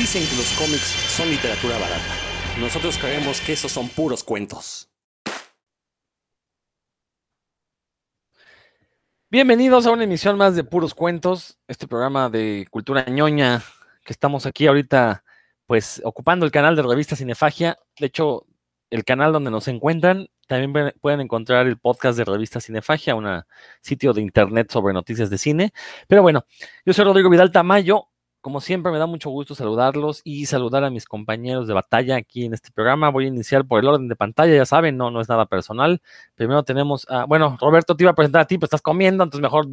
Dicen que los cómics son literatura barata. Nosotros creemos que esos son puros cuentos. Bienvenidos a una emisión más de Puros Cuentos, este programa de cultura ñoña que estamos aquí ahorita, pues ocupando el canal de revista Cinefagia. De hecho, el canal donde nos encuentran, también pueden encontrar el podcast de revista Cinefagia, un sitio de internet sobre noticias de cine. Pero bueno, yo soy Rodrigo Vidal Tamayo, como siempre, me da mucho gusto saludarlos y saludar a mis compañeros de batalla aquí en este programa. Voy a iniciar por el orden de pantalla, ya saben, no, no es nada personal. Primero tenemos, a, bueno, Roberto te iba a presentar a ti, pues estás comiendo, entonces mejor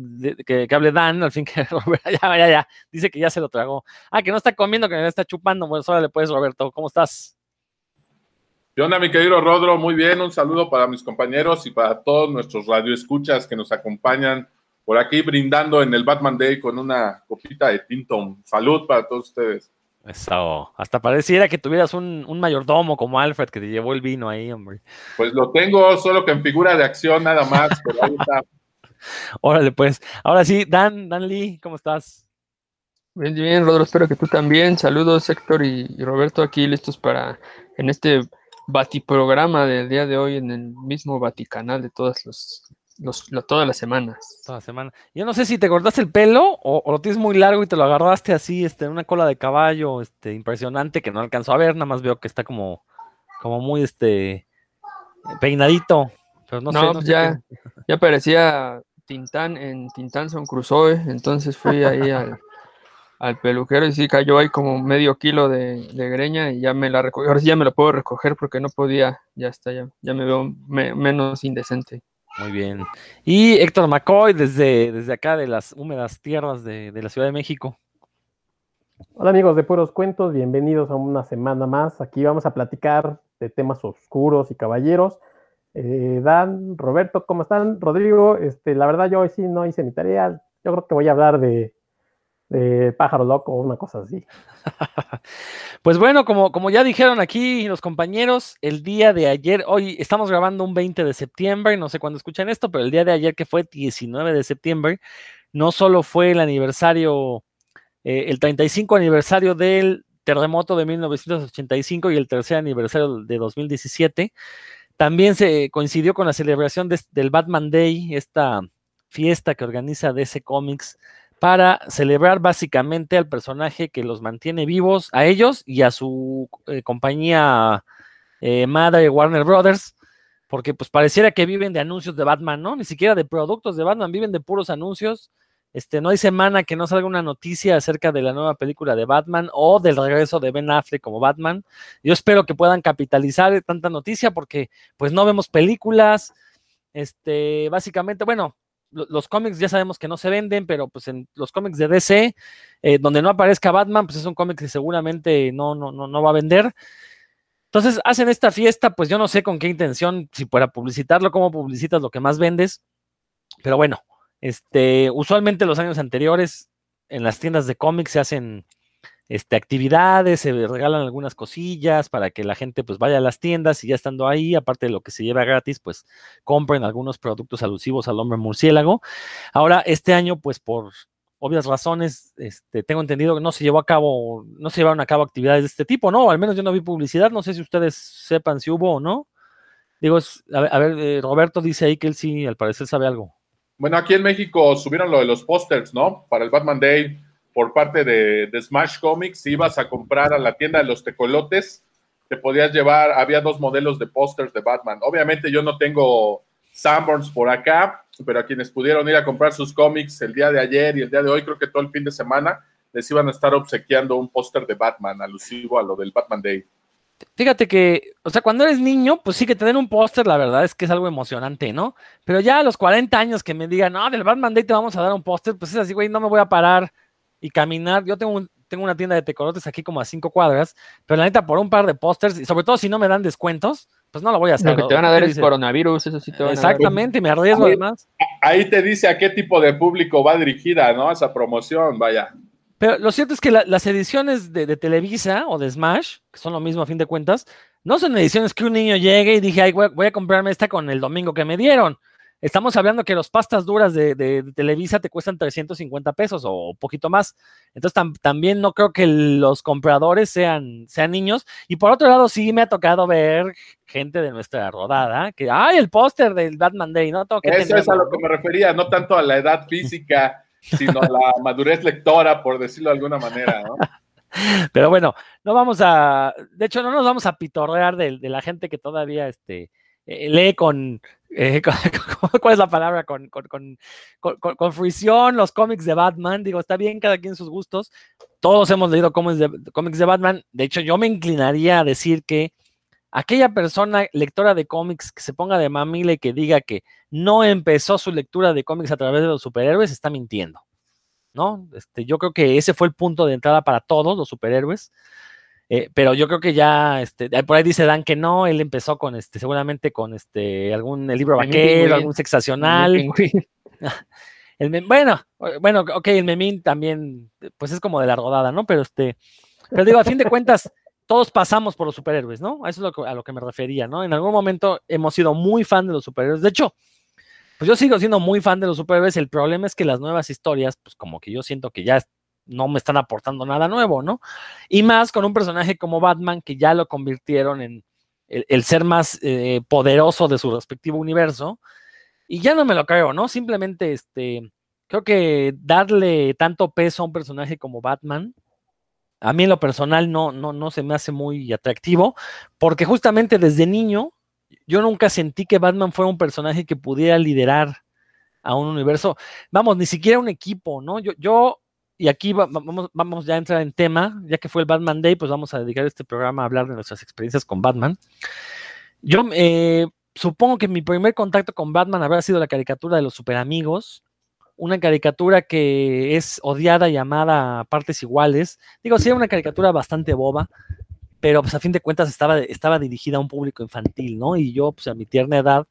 que, hable Dan, al fin que Roberto, ya, ya, ya, dice que ya se lo tragó. Ah, que no está comiendo, que me está chupando. Bueno, le puedes, Roberto, ¿cómo estás? ¿Qué onda, mi querido Rodro? Muy bien, un saludo para mis compañeros y para todos nuestros radioescuchas que nos acompañan por aquí brindando en el Batman Day con una copita de Tinton. Salud para todos ustedes. Eso, hasta pareciera que tuvieras un, mayordomo como Alfred que te llevó el vino ahí, hombre. Pues lo tengo, solo que en figura de acción nada más, pero ahí está. Órale, pues. Ahora sí, Dan, Dan Lee, ¿cómo estás? Bien, bien, Rodro, espero que tú también. Saludos, Héctor y, Roberto, aquí listos para en este batiprograma del día de hoy en el mismo Vaticanal de todas los todas las semanas. Toda semana. Yo no sé si te cortaste el pelo o, lo tienes muy largo y te lo agarraste así, este, en una cola de caballo, este, impresionante, que no alcanzó a ver, nada más veo que está como, como muy, este, peinadito. Pero no, sé, pues ya, ya parecía Tintán en Tintán Son Crusoe, entonces fui ahí al, peluquero y sí cayó ahí como medio kilo de, greña y ya me la recogí. Ahora sí ya me lo puedo recoger porque no podía, ya está, ya, ya me veo menos indecente. Muy bien. Y Héctor McCoy, desde, desde acá de las húmedas tierras de, la Ciudad de México. Hola amigos de Puros Cuentos, bienvenidos a una semana más. Aquí vamos a platicar de temas oscuros y caballeros. Eh, Dan, Roberto, ¿cómo están? Rodrigo, este, la verdad yo hoy sí no hice mi tarea. Yo creo que voy a hablar de, de pájaro loco o una cosa así. pues bueno, como, como ya dijeron aquí los compañeros, el día de ayer, hoy estamos grabando un 20 de septiembre, no sé cuándo escuchan esto, pero el día de ayer que fue 19 de septiembre, no solo fue el aniversario, eh, el 35 aniversario del terremoto de 1985 y el tercer aniversario de 2017, también se coincidió con la celebración del Batman Day, esta fiesta que organiza DC Comics para celebrar básicamente al personaje que los mantiene vivos, a ellos y a su eh, compañía eh, madre Warner Brothers, porque pues pareciera que viven de anuncios de Batman, ¿no? Ni siquiera de productos de Batman, viven de puros anuncios. Este, no hay semana que no salga una noticia acerca de la nueva película de Batman o del regreso de Ben Affleck como Batman. Yo espero que puedan capitalizar tanta noticia porque pues no vemos películas. Este, básicamente, bueno, los cómics ya sabemos que no se venden, pero pues en los cómics de DC, eh, donde no aparezca Batman, pues es un cómic que seguramente no, no, no, no va a vender. Entonces hacen esta fiesta, pues yo no sé con qué intención, si para publicitarlo, cómo publicitas lo que más vendes, pero bueno, este, usualmente los años anteriores en las tiendas de cómics se hacen este, actividades, se regalan algunas cosillas para que la gente pues vaya a las tiendas y ya estando ahí, aparte de lo que se lleva gratis, pues compren algunos productos alusivos al hombre murciélago. Ahora, este año, pues por obvias razones, este, tengo entendido que no se llevó a cabo, no se llevaron a cabo actividades de este tipo, ¿no? al menos yo no vi publicidad, no sé si ustedes sepan si hubo o no. Digo, a ver, eh, Roberto dice ahí que él sí, al parecer sabe algo. Bueno, aquí en México subieron lo de los pósters, ¿no? Para el Batman Day por parte de, Smash Comics, si ibas a comprar a la tienda de los tecolotes, te podías llevar, había dos modelos de pósters de Batman. Obviamente yo no tengo Sanborns por acá, pero a quienes pudieron ir a comprar sus cómics el día de ayer y el día de hoy, creo que todo el fin de semana, les iban a estar obsequiando un póster de Batman alusivo a lo del Batman Day. Fíjate que, o sea, cuando eres niño, pues sí que tener un póster, la verdad es que es algo emocionante, ¿no? Pero ya a los 40 años que me digan, no, del Batman Day te vamos a dar un póster, pues es así, güey, no me voy a parar y caminar. Yo tengo, tengo una tienda de tecolotes aquí como a cinco cuadras, pero la neta, por un par de pósters, y sobre todo si no me dan descuentos, pues no lo voy a hacer. Lo que te van a dar es coronavirus, eso sí te van Exactamente, me arriesgo además. Ahí te dice a qué tipo de público va dirigida, ¿no? Esa promoción, vaya. Pero lo cierto es que las ediciones de, Televisa o de Smash, que son lo mismo a fin de cuentas, no son ediciones que un niño llegue y dije, ay, voy, a comprarme esta con el domingo que me dieron. Estamos hablando que los pastas duras de, de- de Televisa te cuestan 350 pesos o poquito más. Entonces tam- también no creo que los compradores sean, sean niños. Y por otro lado, sí me ha tocado ver gente de nuestra rodada que, ay, el póster del Batman Day, ¿no? Tengo que Eso es a lo que me refería, no tanto a la edad física, sino a la madurez lectora, por decirlo de alguna manera, ¿no? Pero bueno, no vamos a, de hecho, no nos vamos a pitorrear de, de la gente que todavía este, lee con, eh, con- ¿cuál es la palabra? Con- con- con fruición los cómics de Batman. Digo, está bien cada quien sus gustos. Todos hemos leído cómics de, cómics de Batman. De hecho, yo me inclinaría a decir que aquella persona lectora de cómics que se ponga de mamila y que diga que no empezó su lectura de cómics a través de los superhéroes está mintiendo. ¿no? Este, yo creo que ese fue el punto de entrada para todos los superhéroes. Eh, pero yo creo que ya, este, por ahí dice Dan que no, él empezó con este, seguramente con este, algún el libro vaquero, algún sexacional. El bueno, bueno, ok, el memín también, pues es como de la rodada, ¿no? Pero este, pero digo, a fin de cuentas, todos pasamos por los superhéroes, ¿no? A eso es lo que- a lo que me refería, ¿no? En algún momento hemos sido muy fan de los superhéroes. De hecho, pues yo sigo siendo muy fan de los superhéroes. El problema es que las nuevas historias, pues como que yo siento que ya no me están aportando nada nuevo, ¿no? Y más con un personaje como Batman que ya lo convirtieron en el, ser más eh, poderoso de su respectivo universo. Y ya no me lo creo, ¿no? Simplemente, este, creo que darle tanto peso a un personaje como Batman, a mí en lo personal no, no, no se me hace muy atractivo, porque justamente desde niño yo nunca sentí que Batman fuera un personaje que pudiera liderar a un universo, vamos, ni siquiera un equipo, ¿no? Yo, yo y aquí va- va- vamos, vamos ya a entrar en tema, ya que fue el Batman Day, pues vamos a dedicar este programa a hablar de nuestras experiencias con Batman. Yo eh, supongo que mi primer contacto con Batman habrá sido la caricatura de los superamigos, una caricatura que es odiada y amada a partes iguales. Digo, sí, era una caricatura bastante boba, pero pues a fin de cuentas estaba, estaba dirigida a un público infantil, ¿no? Y yo, pues a mi tierna edad,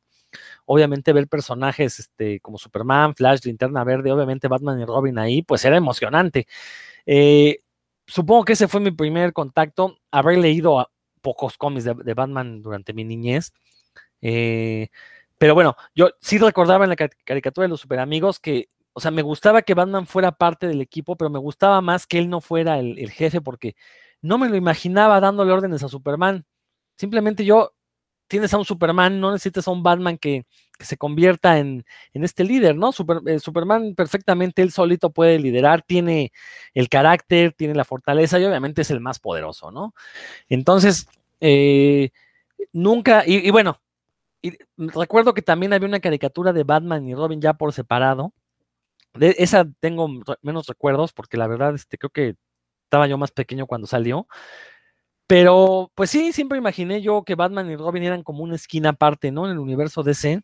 obviamente ver personajes este, como Superman, Flash, Linterna Verde, obviamente Batman y Robin ahí, pues era emocionante. Eh, supongo que ese fue mi primer contacto, haber leído a pocos cómics de, Batman durante mi niñez. Eh, pero bueno, yo sí recordaba en la ca- caricatura de los superamigos que, o sea, me gustaba que Batman fuera parte del equipo, pero me gustaba más que él no fuera el, el jefe porque no me lo imaginaba dándole órdenes a Superman. Simplemente yo, tienes a un Superman, no necesitas a un Batman que, se convierta en, este líder, ¿no? Super- eh, Superman perfectamente él solito puede liderar, tiene el carácter, tiene la fortaleza y obviamente es el más poderoso, ¿no? Entonces, eh, nunca, y, y bueno, recuerdo que también había una caricatura de Batman y Robin ya por separado. De esa tengo menos recuerdos porque la verdad este, creo que estaba yo más pequeño cuando salió. Pero pues sí, siempre imaginé yo que Batman y Robin eran como una esquina aparte, ¿no? En el universo DC.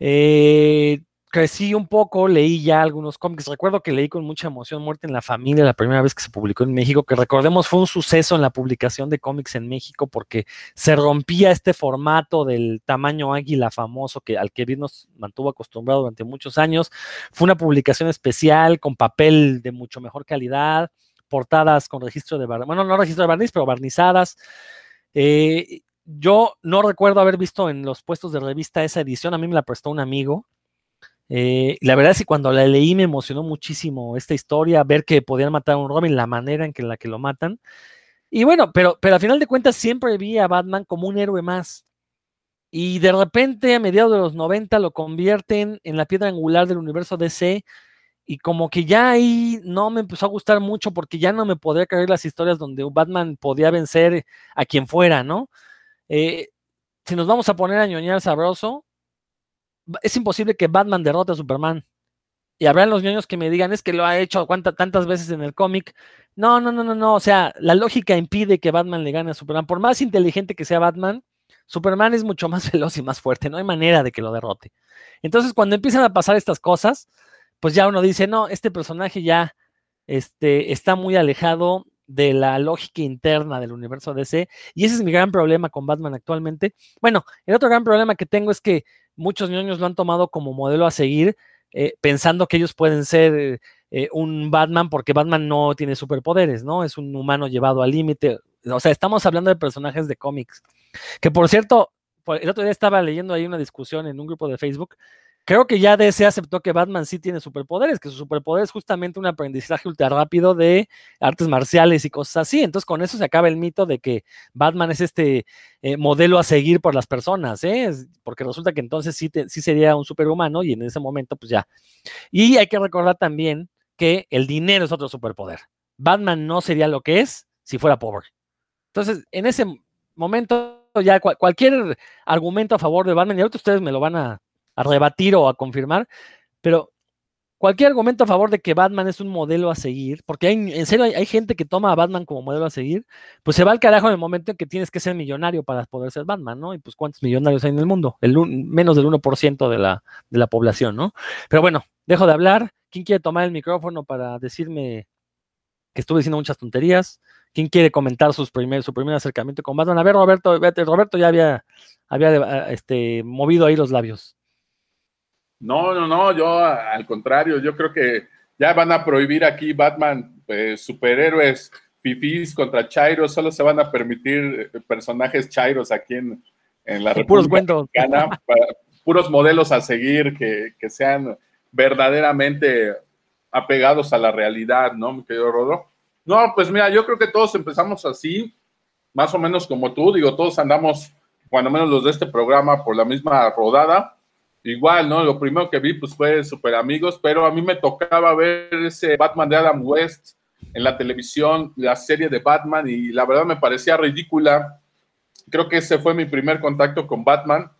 Eh, crecí un poco, leí ya algunos cómics. Recuerdo que leí con mucha emoción Muerte en la Familia la primera vez que se publicó en México, que recordemos fue un suceso en la publicación de cómics en México porque se rompía este formato del tamaño águila famoso que, al que nos mantuvo acostumbrado durante muchos años. Fue una publicación especial con papel de mucho mejor calidad, portadas con registro de barniz, bueno, no registro de barniz, pero barnizadas. Eh, yo no recuerdo haber visto en los puestos de revista esa edición, a mí me la prestó un amigo. Eh, la verdad es que cuando la leí me emocionó muchísimo esta historia, ver que podían matar a un Robin, la manera en que la que lo matan. Y bueno, pero, pero a final de cuentas siempre vi a Batman como un héroe más. Y de repente, a mediados de los 90, lo convierten en la piedra angular del universo DC. Y como que ya ahí no me empezó a gustar mucho porque ya no me podía creer las historias donde Batman podía vencer a quien fuera, ¿no? Eh, si nos vamos a poner a ñoñar sabroso, es imposible que Batman derrote a Superman. Y habrán los ñoños que me digan, es que lo ha hecho cuánta- tantas veces en el cómic. No, no, no, no, no. O sea, la lógica impide que Batman le gane a Superman. Por más inteligente que sea Batman, Superman es mucho más veloz y más fuerte. No hay manera de que lo derrote. Entonces, cuando empiezan a pasar estas cosas, pues ya uno dice, no, este personaje ya este, está muy alejado de la lógica interna del universo DC. Y ese es mi gran problema con Batman actualmente. Bueno, el otro gran problema que tengo es que muchos ñoños lo han tomado como modelo a seguir, eh, pensando que ellos pueden ser eh, un Batman porque Batman no tiene superpoderes, ¿no? Es un humano llevado al límite. O sea, estamos hablando de personajes de cómics. Que por cierto, el otro día estaba leyendo ahí una discusión en un grupo de Facebook creo que ya DC aceptó que Batman sí tiene superpoderes, que su superpoder es justamente un aprendizaje ultra rápido de artes marciales y cosas así. Entonces, con eso se acaba el mito de que Batman es este eh, modelo a seguir por las personas, ¿eh? porque resulta que entonces sí, sí sería un superhumano y en ese momento, pues ya. Y hay que recordar también que el dinero es otro superpoder. Batman no sería lo que es si fuera pobre. Entonces, en ese momento, ya cualquier argumento a favor de Batman, y ahorita ustedes me lo van a a rebatir o a confirmar, pero cualquier argumento a favor de que Batman es un modelo a seguir, porque hay, en serio hay, gente que toma a Batman como modelo a seguir, pues se va al carajo en el momento en que tienes que ser millonario para poder ser Batman, ¿no? Y pues cuántos millonarios hay en el mundo, menos del 1% de la, de la población, ¿no? Pero bueno, dejo de hablar. ¿Quién quiere tomar el micrófono para decirme que estuve diciendo muchas tonterías? ¿Quién quiere comentar sus primer, su primer acercamiento con Batman? A ver, Roberto, Roberto ya había, había este, movido ahí los labios. No, no, no, yo al contrario, yo creo que ya van a prohibir aquí Batman, pues, superhéroes fifís contra Chairos, solo se van a permitir eh, personajes Chairos aquí en, la República puros Mexicana, puros modelos a seguir que, sean verdaderamente apegados a la realidad, ¿no, mi querido Rodo? No, pues mira, yo creo que todos empezamos así, más o menos como tú, digo, todos andamos, cuando menos los de este programa, por la misma rodada igual, ¿no? Lo primero que vi pues fue Super Amigos, pero a mí me tocaba ver ese Batman de Adam West en la televisión, la serie de Batman, y la verdad me parecía ridícula. Creo que ese fue mi primer contacto con Batman,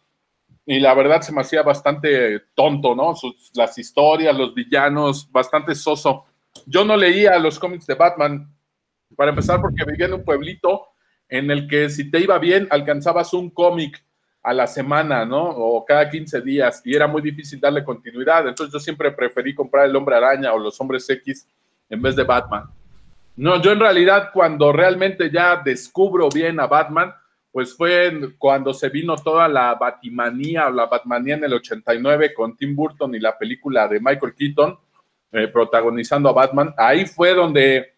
y la verdad se me hacía bastante tonto, ¿no? las historias, los villanos, bastante soso. Yo no leía los cómics de Batman, para empezar, porque vivía en un pueblito en el que si te iba bien, alcanzabas un cómic a la semana, ¿no? O cada 15 días y era muy difícil darle continuidad. Entonces yo siempre preferí comprar el hombre araña o los hombres X en vez de Batman. No, yo en realidad cuando realmente ya descubro bien a Batman, pues fue cuando se vino toda la Batimanía o la Batmanía en el 89 con Tim Burton y la película de Michael Keaton eh, protagonizando a Batman. Ahí fue donde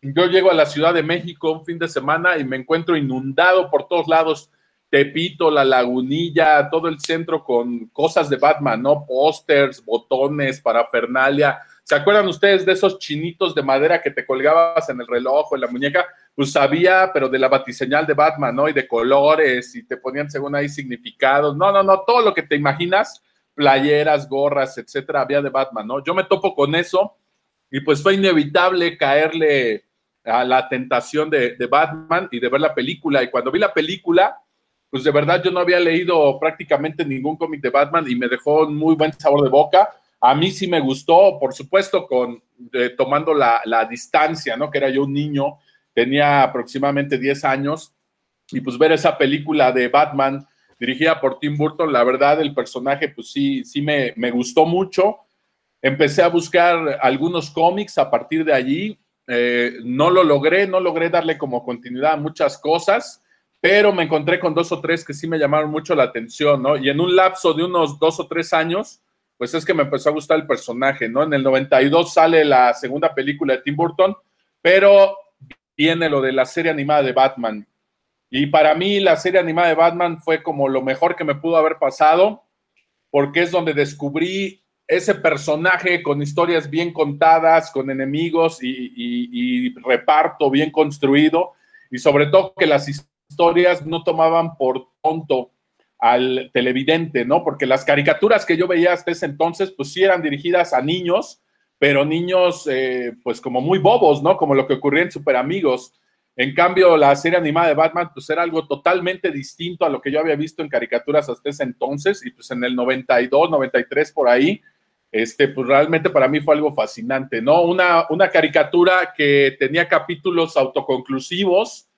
yo llego a la Ciudad de México un fin de semana y me encuentro inundado por todos lados Tepito, la lagunilla, todo el centro con cosas de Batman, ¿no? Pósters, botones, parafernalia. ¿Se acuerdan ustedes de esos chinitos de madera que te colgabas en el reloj o en la muñeca? Pues había, pero de la batiseñal de Batman, ¿no? Y de colores, y te ponían según ahí significados. No, no, no, todo lo que te imaginas, playeras, gorras, etcétera, había de Batman, ¿no? Yo me topo con eso y pues fue inevitable caerle a la tentación de Batman y de ver la película. Y cuando vi la película, pues de verdad yo no había leído prácticamente ningún cómic de Batman y me dejó un muy buen sabor de boca. A mí sí me gustó, por supuesto, con tomando la, distancia, ¿no? Que era yo un niño, tenía aproximadamente 10 años, y pues ver esa película de Batman dirigida por Tim Burton, la verdad el personaje pues sí, sí me, me gustó mucho. Empecé a buscar algunos cómics a partir de allí. Eh, no lo logré, no logré darle como continuidad a muchas cosas pero me encontré con dos o tres que sí me llamaron mucho la atención, ¿no? Y en un lapso de unos dos o tres años, pues es que me empezó a gustar el personaje, ¿no? En el 92 sale la segunda película de Tim Burton, pero viene lo de la serie animada de Batman. Y para mí la serie animada de Batman fue como lo mejor que me pudo haber pasado, porque es donde descubrí ese personaje con historias bien contadas, con enemigos y, y reparto bien construido, y sobre todo que las historias historias no tomaban por tonto al televidente, ¿no? Porque las caricaturas que yo veía hasta ese entonces, pues sí eran dirigidas a niños, pero niños, eh, pues como muy bobos, ¿no? Como lo que ocurría en Super Amigos. En cambio, la serie animada de Batman, pues era algo totalmente distinto a lo que yo había visto en caricaturas hasta ese entonces, y pues en el 92, 93 por ahí, este, pues realmente para mí fue algo fascinante, ¿no? Una, una caricatura que tenía capítulos autoconclusivos,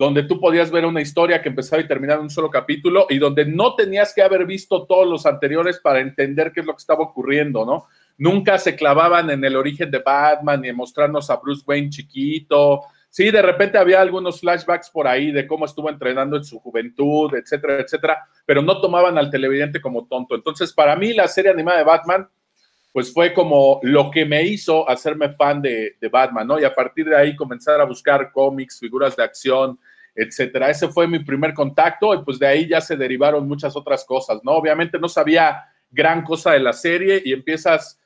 donde tú podías ver una historia que empezaba y terminaba en un solo capítulo y donde no tenías que haber visto todos los anteriores para entender qué es lo que estaba ocurriendo, ¿no? Nunca se clavaban en el origen de Batman ni en mostrarnos a Bruce Wayne chiquito. Sí, de repente había algunos flashbacks por ahí de cómo estuvo entrenando en su juventud, etcétera, etcétera, pero no tomaban al televidente como tonto. Entonces, para mí la serie animada de Batman pues fue como lo que me hizo hacerme fan de, de, Batman, ¿no? Y a partir de ahí comenzar a buscar cómics, figuras de acción, etcétera. Ese fue mi primer contacto y pues de ahí ya se derivaron muchas otras cosas, ¿no? Obviamente no sabía gran cosa de la serie y empiezas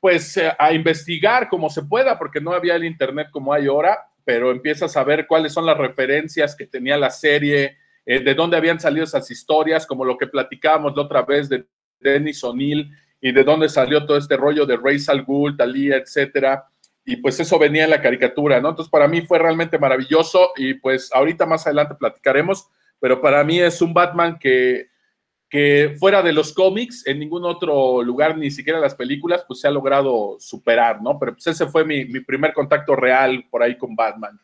pues eh, a investigar como se pueda, porque no había el internet como hay ahora, pero empiezas a ver cuáles son las referencias que tenía la serie, eh, de dónde habían salido esas historias, como lo que platicábamos la otra vez de Dennis O'Neill y de dónde salió todo este rollo de Ra's al Ghul, etcétera. Y pues eso venía en la caricatura, ¿no? Entonces para mí fue realmente maravilloso y pues ahorita más adelante platicaremos, pero para mí es un Batman que, que fuera de los cómics, en ningún otro lugar, ni siquiera las películas, pues se ha logrado superar, ¿no? Pero pues ese fue mi, mi primer contacto real por ahí con Batman.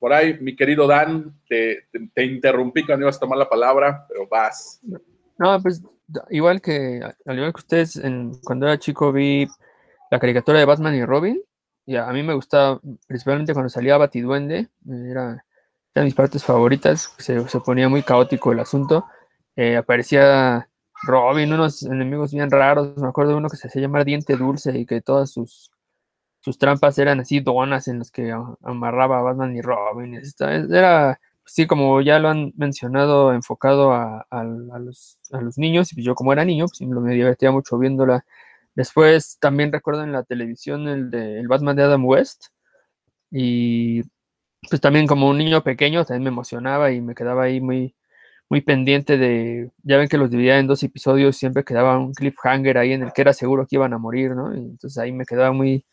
Por ahí, mi querido Dan, te, te, interrumpí cuando ibas a tomar la palabra, pero vas. No, pues igual que, al igual que ustedes, en, cuando era chico vi la caricatura de Batman y Robin, a, mí me gustaba, principalmente cuando salía Batiduende, era, de mis partes favoritas, se, se ponía muy caótico el asunto, eh, aparecía Robin, unos enemigos bien raros, me acuerdo de uno que se hacía llamar Diente Dulce y que todas sus sus trampas eran así donas en las que amarraba a Batman y Robin. Era, sí, como ya lo han mencionado, enfocado a, los, niños. Y yo como era niño, pues me divertía mucho viéndola. Después también recuerdo en la televisión el de el Batman de Adam West. Y pues también como un niño pequeño también me emocionaba y me quedaba ahí muy, muy pendiente de, ya ven que los dividía en dos episodios, siempre quedaba un cliffhanger ahí en el que era seguro que iban a morir, ¿no? Y entonces ahí me quedaba muy,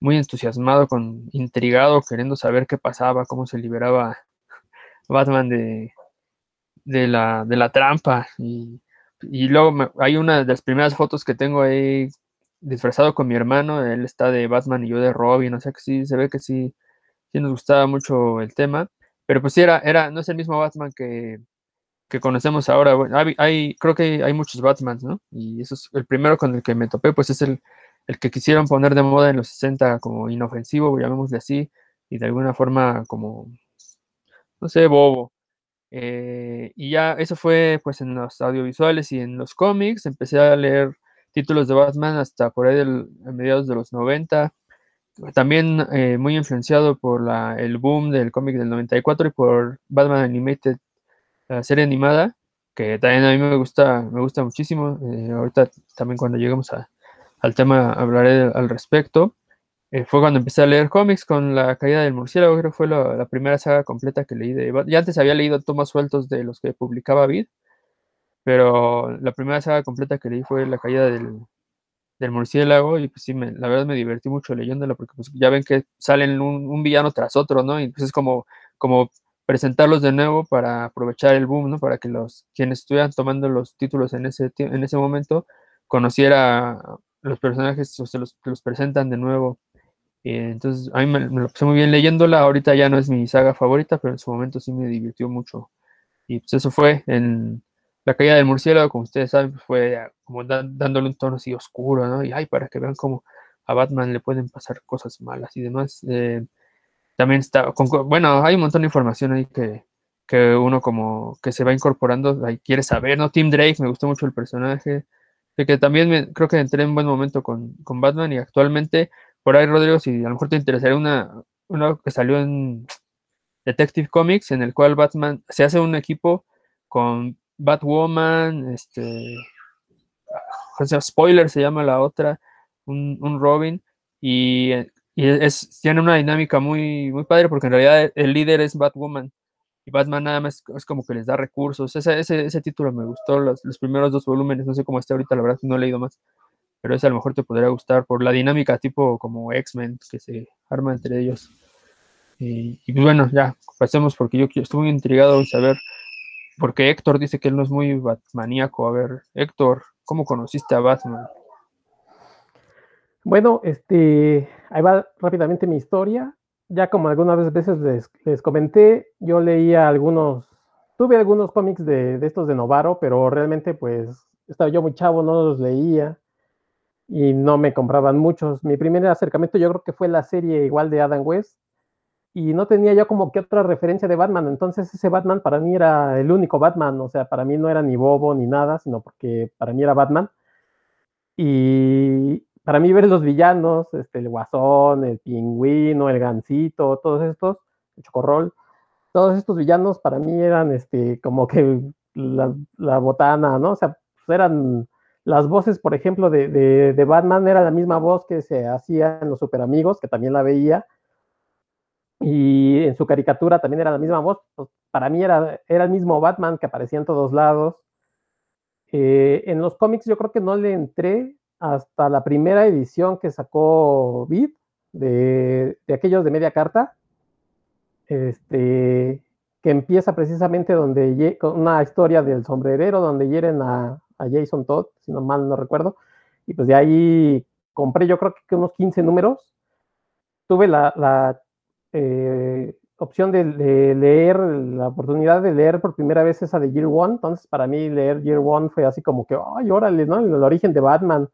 muy entusiasmado, con intrigado, queriendo saber qué pasaba, cómo se liberaba Batman de, de, la, de la trampa. Luego hay una de las primeras fotos que tengo ahí disfrazado con mi hermano, él está de Batman y yo de Robin, o sea que sí, se ve que sí, sí nos gustaba mucho el tema, pero pues sí era, era no es el mismo Batman que, que conocemos ahora, hay, hay, creo que hay muchos Batmans, ¿no? Y eso es el primero con el que me topé, pues es el, el que quisieron poner de moda en los 60 como inofensivo, llamémosle así, y de alguna forma como, no sé, bobo. Eh, y ya eso fue pues en los audiovisuales y en los cómics, empecé a leer títulos de Batman hasta por ahí del, a mediados de los 90, también eh, muy influenciado por la, el boom del cómic del 94 y por Batman Animated, la serie animada, que también a mí me gusta, me gusta muchísimo. Eh, ahorita también cuando lleguemos al tema hablaré al respecto. Eh, fue cuando empecé a leer cómics con La caída del murciélago, creo que fue la, primera saga completa que leí de Ya antes había leído tomas sueltos de los que publicaba Vid, pero la primera saga completa que leí fue La caída del, murciélago y pues sí, me, la verdad me divertí mucho leyéndola porque pues ya ven que salen un, villano tras otro, ¿no? Y pues es como, como presentarlos de nuevo para aprovechar el boom, ¿no? Para que los quienes estuvieran tomando los títulos en ese, en ese momento conociera los personajes se los, los presentan de nuevo. Eh, entonces, a mí me, lo pasé muy bien leyéndola. Ahorita ya no es mi saga favorita, pero en su momento sí me divirtió mucho. Y pues eso fue en La caída del murciélago, como ustedes saben, pues, fue como dándole un tono así oscuro, ¿no? Y ay, para que vean cómo a Batman le pueden pasar cosas malas y demás. Eh, también está, bueno, hay un montón de información ahí que, que uno como que se va incorporando, ahí quiere saber, ¿no? Tim Drake, me gustó mucho el personaje que también creo que entré en buen momento con, Batman y actualmente, por ahí Rodrigo, si a lo mejor te interesaría una, una que salió en Detective Comics, en el cual Batman se hace un equipo con Batwoman, este, spoiler se llama la otra, un, Robin, y, es, tiene una dinámica muy, muy padre porque en realidad el líder es Batwoman y Batman nada más es como que les da recursos. Ese, ese, ese título me gustó, los, los, primeros dos volúmenes, no sé cómo está ahorita, la verdad no he leído más, pero ese a lo mejor te podría gustar por la dinámica tipo como X-Men que se arma entre ellos. Y, y, bueno, ya, pasemos porque yo estoy muy intrigado en saber, porque Héctor dice que él no es muy batmaníaco. A ver, Héctor, ¿cómo conociste a Batman? Bueno, este, ahí va rápidamente mi historia ya como algunas veces les, comenté, yo leía algunos, tuve algunos cómics de, estos de Novaro, pero realmente pues estaba yo muy chavo, no los leía y no me compraban muchos. Mi primer acercamiento yo creo que fue la serie igual de Adam West y no tenía yo como que otra referencia de Batman, entonces ese Batman para mí era el único Batman, o sea, para mí no era ni bobo ni nada, sino porque para mí era Batman. Y, para mí ver los villanos, este, el guasón, el pingüino, el gancito, todos estos, el chocorrol, todos estos villanos para mí eran este, como que la, la botana, ¿no? O sea, pues eran las voces, por ejemplo, de, de, Batman era la misma voz que se hacía en Los Super Amigos, que también la veía. Y en su caricatura también era la misma voz. Pues para mí era, era el mismo Batman que aparecía en todos lados. Eh, en los cómics yo creo que no le entré hasta la primera edición que sacó Beat, de, de aquellos de media carta. Este, que empieza precisamente donde con una historia del sombrerero donde hieren a, a Jason Todd, si no mal no recuerdo. Y pues de ahí compré yo creo que unos 15 números. Tuve la, eh, opción de, leer, la oportunidad de leer por primera vez esa de Year One. Entonces, para mí leer Year One fue así como que, ay, órale, ¿no? El, origen de Batman.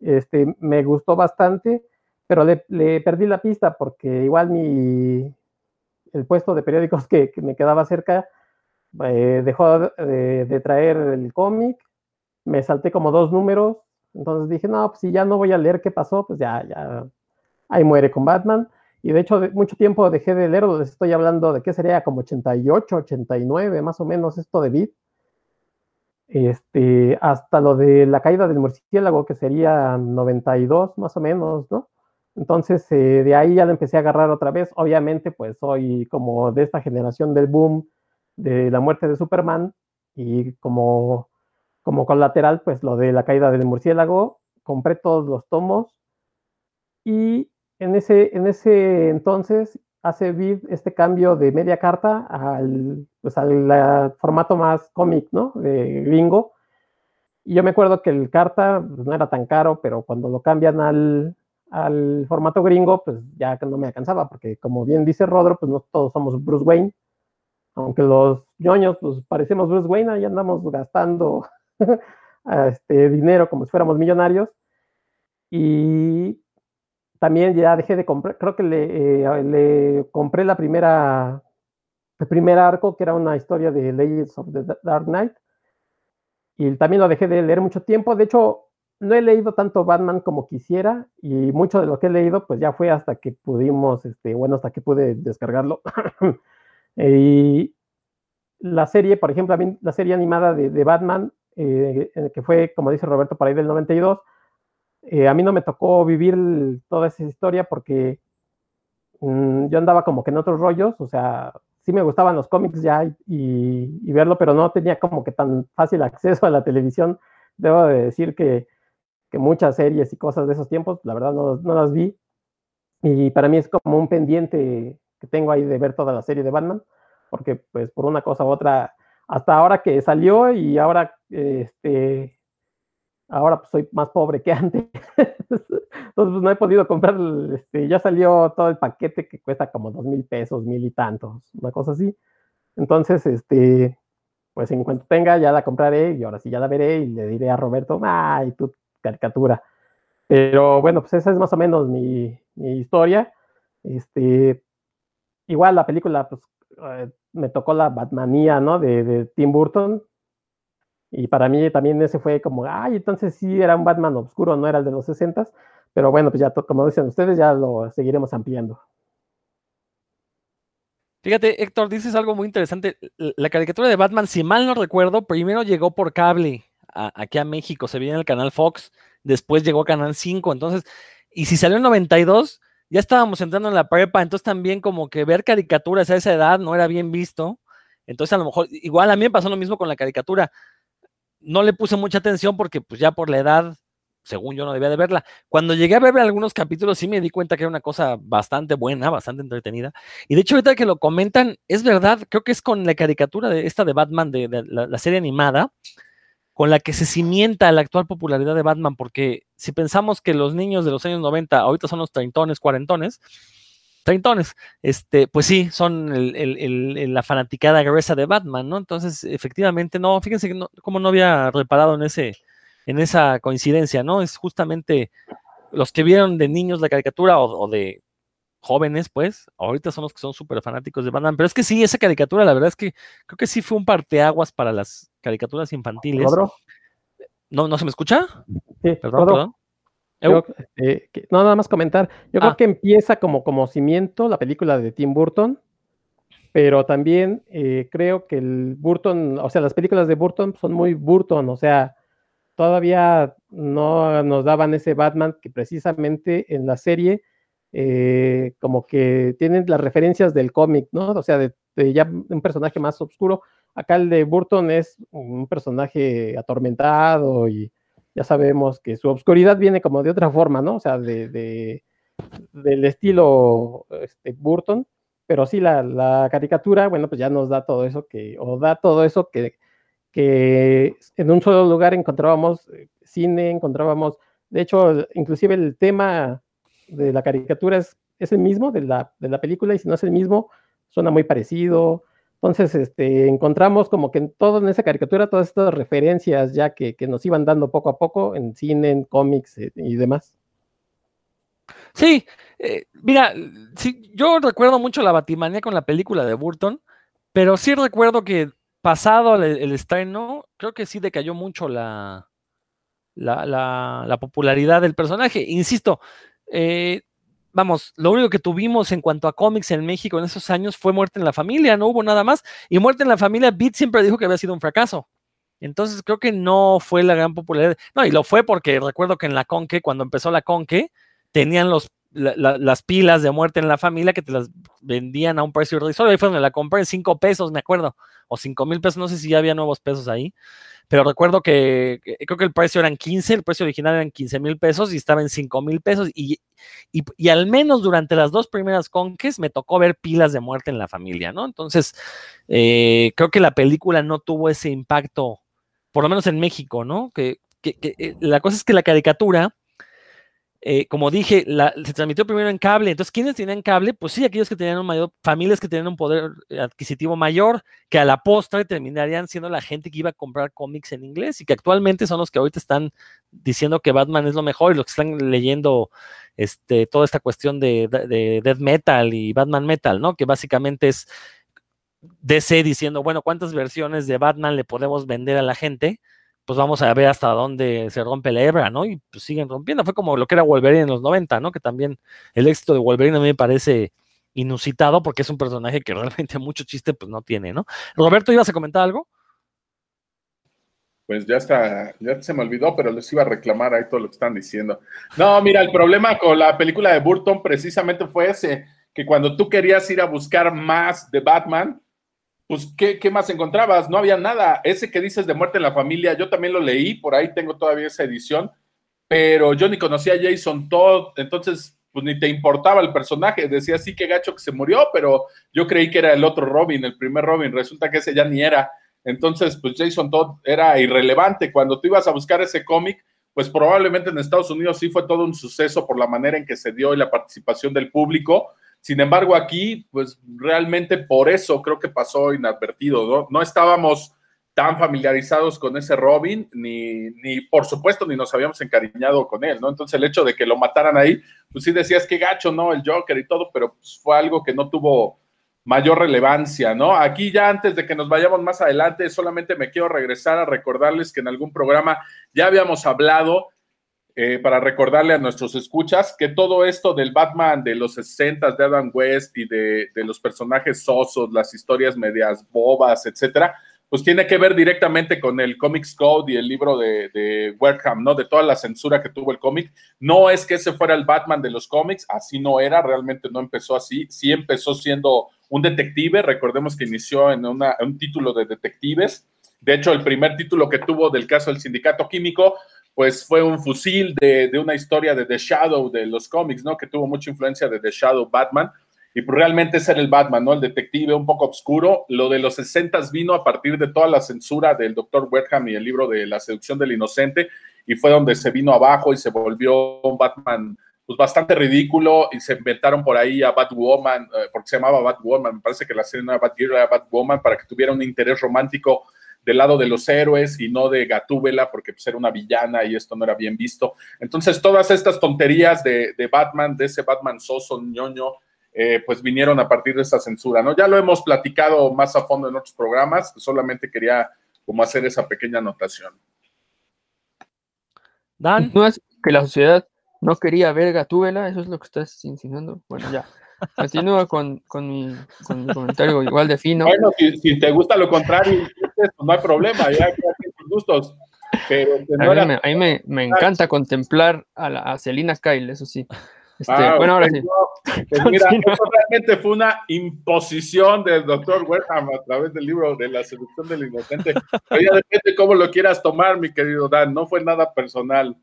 Este, me gustó bastante, pero le, perdí la pista porque igual mi, el puesto de periódicos que, me quedaba cerca eh, dejó de, de traer el cómic me salté como dos números, entonces dije, no, pues si ya no voy a leer qué pasó, pues ya, ya, ahí muere con Batman. Y de hecho, mucho tiempo dejé de leer, les estoy hablando de qué sería como 88, 89, más o menos esto de Beat. Este, hasta lo de la caída del murciélago, que sería 92, más o menos, ¿no? Entonces, eh, de ahí ya lo empecé a agarrar otra vez. Obviamente, pues soy como de esta generación del boom de la muerte de Superman y como como colateral, pues lo de la caída del murciélago, compré todos los tomos y en ese, en ese entonces hace Vid este cambio de media carta al, pues al formato más cómic, ¿no? De gringo. Y yo me acuerdo que el carta pues, no era tan caro, pero cuando lo cambian al, al formato gringo, pues ya no me alcanzaba, porque como bien dice Rodro, pues no todos somos Bruce Wayne. Aunque los ñoños, pues parecemos Bruce Wayne, ahí andamos gastando este, dinero como si fuéramos millonarios. Y también ya dejé de comprar, creo que le, eh, le, compré la primera, el primer arco, que era una historia de Legends of the Dark Knight. Y también lo dejé de leer mucho tiempo. De hecho, no he leído tanto Batman como quisiera y mucho de lo que he leído pues ya fue hasta que pudimos, este, bueno, hasta que pude descargarlo. y la serie, por ejemplo, la serie animada de, de Batman eh, que fue, como dice Roberto, por ahí del 92. Eh, a mí no me tocó vivir toda esa historia porque mmm, yo andaba como que en otros rollos, o sea, sí me gustaban los cómics ya y, y, verlo, pero no tenía como que tan fácil acceso a la televisión. Debo de decir que, que muchas series y cosas de esos tiempos, la verdad no, no las vi. Y para mí es como un pendiente que tengo ahí de ver toda la serie de Batman, porque pues por una cosa u otra hasta ahora que salió y ahora, este, ahora pues soy más pobre que antes. Entonces pues no he podido comprar, este, ya salió todo el paquete que cuesta como dos mil pesos, mil y tantos, una cosa así. Entonces, este, pues en cuanto tenga ya la compraré y ahora sí ya la veré y le diré a Roberto, ay, tu caricatura. Pero bueno, pues esa es más o menos mi, mi historia. Este, igual la película, pues eh, me tocó la Batmanía, ¿no? De, de, Tim Burton. Y para mí también ese fue como, ay, entonces sí era un Batman oscuro, no era el de los 60 pero bueno, pues ya, como dicen ustedes, ya lo seguiremos ampliando. Fíjate, Héctor, dices algo muy interesante. La caricatura de Batman, si mal no recuerdo, primero llegó por cable aquí a México, se veía en el canal Fox, después llegó a Canal 5, entonces, y si salió en 92, ya estábamos entrando en la prepa, entonces también como que ver caricaturas a esa edad no era bien visto. Entonces a lo mejor, igual a mí me pasó lo mismo con la caricatura. No le puse mucha atención porque pues ya por la edad, según yo no debía de verla. Cuando llegué a ver algunos capítulos sí me di cuenta que era una cosa bastante buena, bastante entretenida. Y de hecho ahorita que lo comentan, es verdad, creo que es con la caricatura de esta de Batman, de, la, la serie animada, con la que se cimienta la actual popularidad de Batman, porque si pensamos que los niños de los años 90 ahorita son los treintones, cuarentones, treintones, este, pues sí, son el, el, el, la fanaticada gruesa de Batman, ¿no? Entonces, efectivamente, no, fíjense que no, como no había reparado en ese, en esa coincidencia, ¿no? Es justamente los que vieron de niños la caricatura o, o de jóvenes, pues, ahorita son los que son súper fanáticos de Batman, pero es que sí, esa caricatura, la verdad es que creo que sí fue un parteaguas para las caricaturas infantiles. ¿Rodro? ¿No, ¿No se me escucha? Sí, perdón, perdón. Yo, eh, que, no, nada más comentar. Yo ah. creo que empieza como, como cimiento la película de Tim Burton. pero también eh, creo que el Burton, o sea, las películas de Burton son muy Burton, o sea, todavía no nos daban ese Batman que precisamente en la serie eh, como que tienen las referencias del cómic, ¿no? O sea, de, ya un personaje más oscuro. Acá el de Burton es un personaje atormentado y ya sabemos que su obscuridad viene como de otra forma, ¿no? O sea, de, del estilo este, Burton, pero sí la, caricatura, bueno, pues ya nos da todo eso que, o da todo eso que, que en un solo lugar encontrábamos eh, cine, encontrábamos, de hecho, inclusive el tema de la caricatura es, es el mismo de la, de la película y si no es el mismo, suena muy parecido. Entonces, este, encontramos como que en todo esa caricatura todas estas referencias ya que, nos iban dando poco a poco en cine, en cómics eh, y demás. Sí, eh, mira, sí, yo recuerdo mucho la Batimanía con la película de Burton, pero sí recuerdo que pasado el, estreno, creo que sí decayó mucho la, la, la, popularidad del personaje. Insisto, eh, vamos, lo único que tuvimos en cuanto a cómics en México en esos años fue Muerte en la Familia, no hubo nada más. Y Muerte en la Familia, Beat siempre dijo que había sido un fracaso. Entonces creo que no fue la gran popularidad. No, y lo fue porque recuerdo que en la Conque, cuando empezó la Conque, tenían los, las pilas de muerte en la familia que te las vendían a un precio irrisorio. Ahí fue donde la compré en 5 pesos, me acuerdo, o 5 mil pesos, no sé si ya había nuevos pesos ahí. Pero recuerdo que, creo que el precio eran 15, el precio original eran 15 mil pesos y estaba en 5 mil pesos. Y, y, al menos durante las dos primeras conques me tocó ver pilas de muerte en la familia, ¿no? Entonces, eh, creo que la película no tuvo ese impacto, por lo menos en México, ¿no? Que, que, que eh, la cosa es que la caricatura eh, como dije, se transmitió primero en cable. Entonces, ¿quiénes tenían cable? Pues sí, aquellos que tenían un mayor, familias que tenían un poder adquisitivo mayor, que a la postre terminarían siendo la gente que iba a comprar cómics en inglés y que actualmente son los que ahorita están diciendo que Batman es lo mejor y los que están leyendo este, toda esta cuestión de, de death metal y Batman metal, ¿no? Que básicamente es DC diciendo, bueno, ¿cuántas versiones de Batman le podemos vender a la gente? Pues vamos a ver hasta dónde se rompe la hebra, ¿no? Y pues siguen rompiendo. Fue como lo que era Wolverine en los 90, ¿no? Que también el éxito de Wolverine a mí me parece inusitado porque es un personaje que realmente mucho chiste pues no tiene, ¿no? Roberto, ¿ibas a comentar algo? Pues ya está, ya se me olvidó, pero les iba a reclamar ahí todo lo que están diciendo. No, mira, el problema con la película de Burton precisamente fue ese, que cuando tú querías ir a buscar más de Batman, pues, ¿qué, ¿qué, más encontrabas? No había nada. Ese que dices de muerte en la familia, yo también lo leí, por ahí tengo todavía esa edición, pero yo ni conocía a Jason Todd, entonces, pues ni te importaba el personaje. Decía, sí, qué gacho que se murió, pero yo creí que era el otro Robin, el primer Robin. Resulta que ese ya ni era. Entonces, pues Jason Todd era irrelevante. Cuando tú ibas a buscar ese cómic, pues probablemente en Estados Unidos sí fue todo un suceso por la manera en que se dio y la participación del público sin embargo, aquí, pues realmente por eso creo que pasó inadvertido, ¿no? No estábamos tan familiarizados con ese Robin, ni, ni por supuesto, ni nos habíamos encariñado con él, ¿no? Entonces el hecho de que lo mataran ahí, pues sí decías que gacho, ¿no? El Joker y todo, pero pues fue algo que no tuvo mayor relevancia, ¿no? Aquí ya antes de que nos vayamos más adelante, solamente me quiero regresar a recordarles que en algún programa ya habíamos hablado eh, para recordarle a nuestros escuchas que todo esto del Batman de los 60 de Adam West y de, los personajes sosos, las historias medias bobas, etcétera, pues tiene que ver directamente con el Comics Code y el libro de, de ¿no? De toda la censura que tuvo el cómic. No es que ese fuera el Batman de los cómics, así no era, realmente no empezó así. Sí empezó siendo un detective, recordemos que inició en un título de detectives. De hecho, el primer título que tuvo del caso del sindicato químico pues fue un fusil de, una historia de The Shadow de los cómics, ¿no? Que tuvo mucha influencia de The Shadow Batman. Y pues realmente ese era el Batman, ¿no? El detective un poco oscuro. Lo de los 60 vino a partir de toda la censura del Dr. Wertham y el libro de La seducción del inocente. Y fue donde se vino abajo y se volvió un Batman pues bastante ridículo y se inventaron por ahí a Batwoman, eh, porque se llamaba Batwoman, me parece que la serie no era Batgirl, era Batwoman, para que tuviera un interés romántico del lado de los héroes y no de Gatúbela, porque pues, era una villana y esto no era bien visto. Entonces, todas estas tonterías de, Batman, de ese Batman soso, ñoño, eh, pues vinieron a partir de esta censura, ¿no? Ya lo hemos platicado más a fondo en otros programas, solamente quería como hacer esa pequeña anotación. Dan. ¿No es que la sociedad no quería ver Gatúbela? ¿Eso es lo que estás insinuando? Bueno, ya. continúa con, con, mi, con mi comentario igual de fino. Bueno, si, si te gusta lo contrario, no hay problema, ya tus gustos. Pero no A mí, era- me, a mí me- me encanta contemplar a, la, a Selina Kyle, eso sí. Este, Ah, bueno, ahora sí. Pues mira, eso realmente fue una imposición del doctor Wertham a través del libro de la seducción del inocente. Pero ya depende cómo lo quieras tomar, mi querido Dan. No fue nada personal.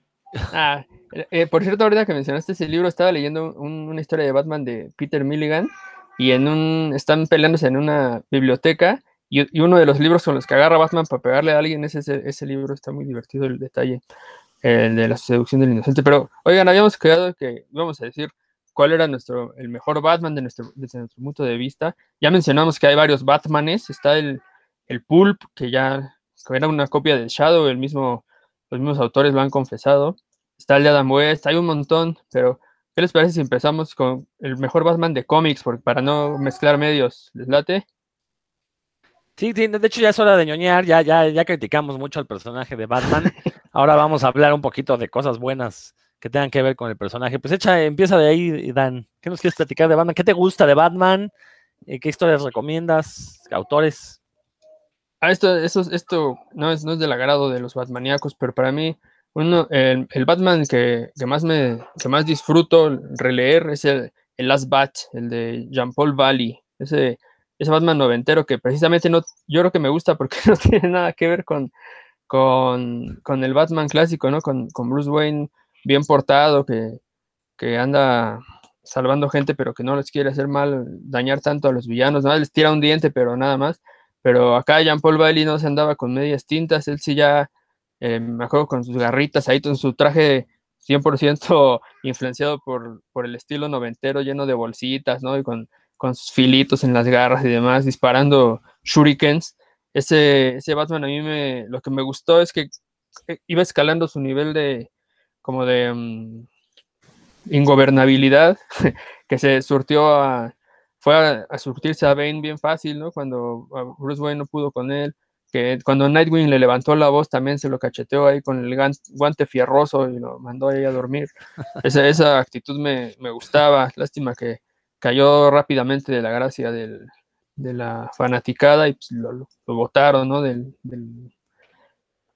Ah, eh, por cierto, ahorita que mencionaste ese libro, estaba leyendo un- una historia de Batman de Peter Milligan y en un están peleándose en una biblioteca y, uno de los libros con los que agarra Batman para pegarle a alguien es ese, ese libro, está muy divertido el detalle, el de la seducción del inocente. Pero, oigan, habíamos quedado que íbamos a decir cuál era nuestro, el mejor Batman de nuestro, desde nuestro punto de vista. Ya mencionamos que hay varios Batmanes, está el, el Pulp, que ya que era una copia de Shadow, el mismo, los mismos autores lo han confesado. Está el de Adam West, hay un montón, pero ¿qué les parece si empezamos con el mejor Batman de cómics? Porque para no mezclar medios, ¿les late? Sí, sí, de hecho ya es hora de ñoñar, ya, ya, ya criticamos mucho al personaje de Batman. Ahora vamos a hablar un poquito de cosas buenas que tengan que ver con el personaje. Pues echa, empieza de ahí, Dan. ¿Qué nos quieres platicar de Batman? ¿Qué te gusta de Batman? Eh, ¿Qué historias recomiendas? ¿Autores? Ah, esto, eso, esto no es, no es del agrado de los Batmaníacos, pero para mí, uno, el, el Batman que, que más me, que más disfruto releer es el, el Last Bat, el de Jean-Paul Valley. Ese, ese Batman noventero que precisamente no, yo creo que me gusta porque no tiene nada que ver con, con, con el Batman clásico, ¿no? Con, con Bruce Wayne bien portado, que, que anda salvando gente, pero que no les quiere hacer mal, dañar tanto a los villanos, nada, les tira un diente, pero nada más. Pero acá Jean-Paul Bailey no se andaba con medias tintas, él sí ya, eh, me acuerdo con sus garritas ahí, con su traje 100% influenciado por, por el estilo noventero, lleno de bolsitas, ¿no? Y con, con sus filitos en las garras y demás, disparando shurikens. Ese, ese Batman a mí me, lo que me gustó es que eh, iba escalando su nivel de, como de mm, ingobernabilidad, que se surtió a, fue a, surtirse a Bane bien fácil, ¿no? Cuando Bruce Wayne no pudo con él, que cuando Nightwing le levantó la voz también se lo cacheteó ahí con el guante fierroso y lo mandó ahí a dormir. Esa, esa actitud me, me gustaba, lástima que cayó rápidamente de la gracia del, de la fanaticada y pues, lo, botaron, ¿no? Del, del,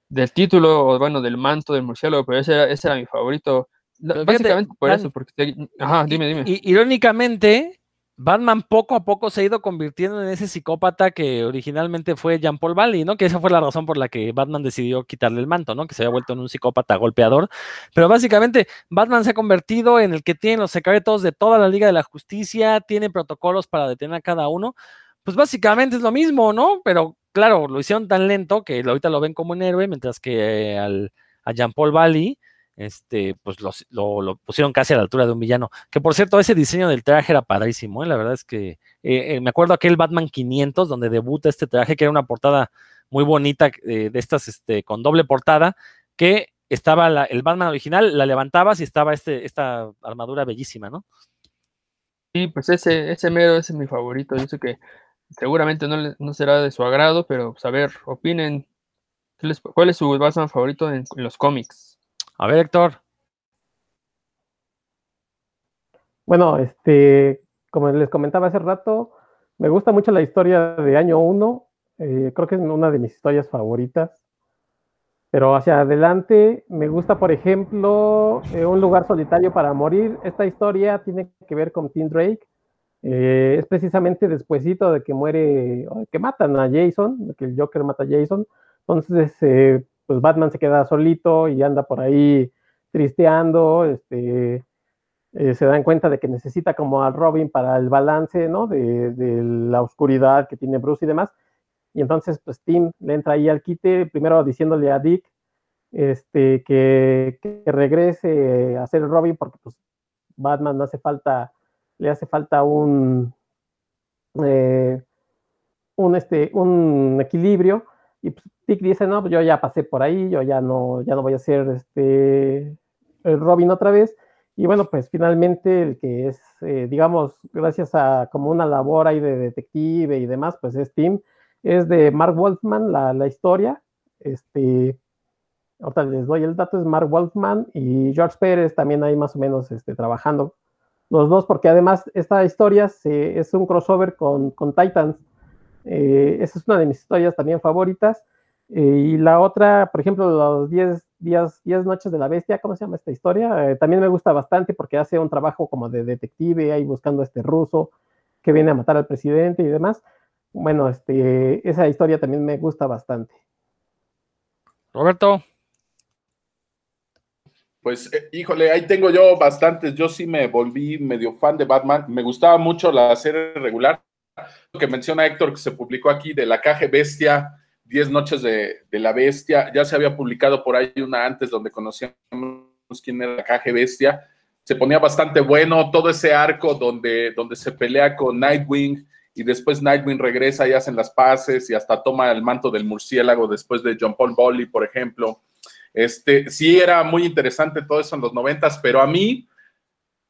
del título, o bueno, del manto del murciélago, pero ese era, ese era mi favorito. Fíjate, Básicamente por eso, porque... te- Ajá, dime, dime. Irónicamente, Batman poco a poco se ha ido convirtiendo en ese psicópata que originalmente fue Jean-Paul Valley, ¿no? Que esa fue la razón por la que Batman decidió quitarle el manto, ¿no? Que se había vuelto en un psicópata golpeador. Pero básicamente, Batman se ha convertido en el que tiene los secretos de toda la Liga de la Justicia, tiene protocolos para detener a cada uno. Pues básicamente es lo mismo, ¿no? Pero claro, lo hicieron tan lento que ahorita lo ven como un héroe, mientras que eh, al, a Jean-Paul Valley este, pues los- lo, pusieron casi a la altura de un villano. Que por cierto, ese diseño del traje era padrísimo, ¿eh? la verdad es que eh, eh, me acuerdo aquel Batman 500 donde debuta este traje, que era una portada muy bonita eh, de estas este, con doble portada, que estaba la- el Batman original, la levantabas y estaba este, esta armadura bellísima, ¿no? Sí, pues ese, ese mero ese es mi favorito. Yo sé que seguramente no, le- no será de su agrado, pero pues, a ver, opinen. ¿qué les- ¿Cuál es su Batman favorito en los cómics? A ver, Héctor. Bueno, este, como les comentaba hace rato, me gusta mucho la historia de Año 1. eh, creo que es una de mis historias favoritas. Pero hacia adelante me gusta, por ejemplo, eh, Un lugar solitario para morir. Esta historia tiene que ver con Tim Drake. eh, es precisamente despuesito de que muere, que matan a Jason, que el Joker mata a Jason. Entonces, eh, pues Batman se queda solito y anda por ahí tristeando, este, eh, se dan cuenta de que necesita como al Robin para el balance, ¿no? De, de la oscuridad que tiene Bruce y demás. Y entonces, pues Tim le entra ahí al quite, primero diciéndole a Dick este, que, que regrese a ser Robin porque pues Batman no hace falta, le hace falta un, eh, un, este, un equilibrio. Y pues, Dick dice, no, pues yo ya pasé por ahí, yo ya no, ya no voy a ser este, Robin otra vez. Y bueno, pues finalmente el que es, eh, digamos, gracias a como una labor ahí de detective y demás, pues es Tim, es de Mark Wolfman, la, la historia. Este, ahorita les doy el dato, es Mark Wolfman y George Pérez también ahí más o menos este, trabajando. los dos, porque además esta historia es un crossover con, con Titans. Eh, esa es una de mis historias también favoritas. Eh, y la otra, por ejemplo, los 10 días, 10 noches de la bestia, ¿cómo se llama esta historia? Eh, también me gusta bastante porque hace un trabajo como de detective ahí buscando a este ruso que viene a matar al presidente y demás. Bueno, este, esa historia también me gusta bastante. Roberto. Pues, eh, híjole, ahí tengo yo bastantes. Yo sí me volví medio fan de Batman. Me gustaba mucho la serie regular. Lo que menciona Héctor, que se publicó aquí de la caja bestia, 10 noches de, la bestia. Ya se había publicado por ahí una antes donde conocíamos quién era la caja bestia. Se ponía bastante bueno todo ese arco donde, donde se pelea con Nightwing y después Nightwing regresa y hacen las paces y hasta toma el manto del murciélago después de John Paul Bolly, por ejemplo. Este, sí era muy interesante todo eso en los noventas, pero a mí,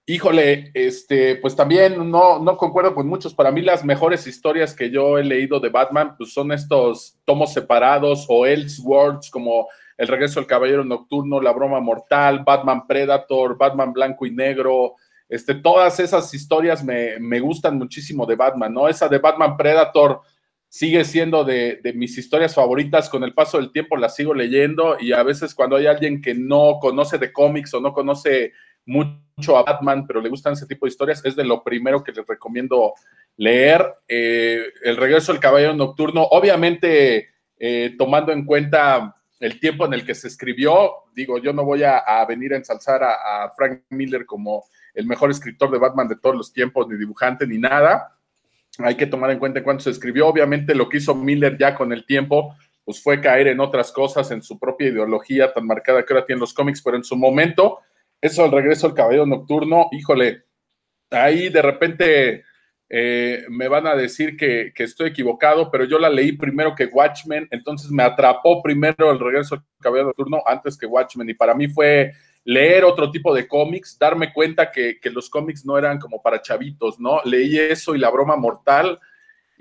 híjole, este, pues también no, no concuerdo con muchos. Para mí las mejores historias que yo he leído de Batman, pues son estos tomos separados o Elseworlds como El regreso del Caballero Nocturno, La Broma Mortal, Batman Predator, Batman Blanco y Negro. Este, todas esas historias me, me gustan muchísimo de Batman, ¿no? Esa de Batman Predator, sigue siendo de, mis historias favoritas. Con el paso del tiempo las sigo leyendo y a veces cuando hay alguien que no conoce de cómics o no conoce mucho a Batman, pero le gustan ese tipo de historias, es de lo primero que les recomiendo leer. Eh, el regreso del caballero nocturno, obviamente eh, tomando en cuenta el tiempo en el que se escribió, digo, yo no voy a, venir a ensalzar a Frank Miller como el mejor escritor de Batman de todos los tiempos, ni dibujante, ni nada hay que tomar en cuenta cuánto se escribió. Obviamente lo que hizo Miller ya con el tiempo, pues fue caer en otras cosas, en su propia ideología tan marcada que ahora tienen los cómics, pero en su momento, eso al regreso al Caballero Nocturno, híjole, ahí de repente eh, me van a decir que, que, estoy equivocado, pero yo la leí primero que Watchmen, entonces me atrapó primero el regreso al Caballero Nocturno antes que Watchmen, y para mí fue leer otro tipo de cómics, darme cuenta que, los cómics no eran como para chavitos, ¿no? Leí eso y la broma mortal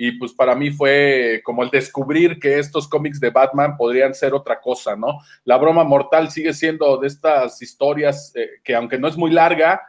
y pues para mí fue como el descubrir que estos cómics de Batman podrían ser otra cosa, ¿no? La broma mortal sigue siendo de estas historias eh, que aunque no es muy larga,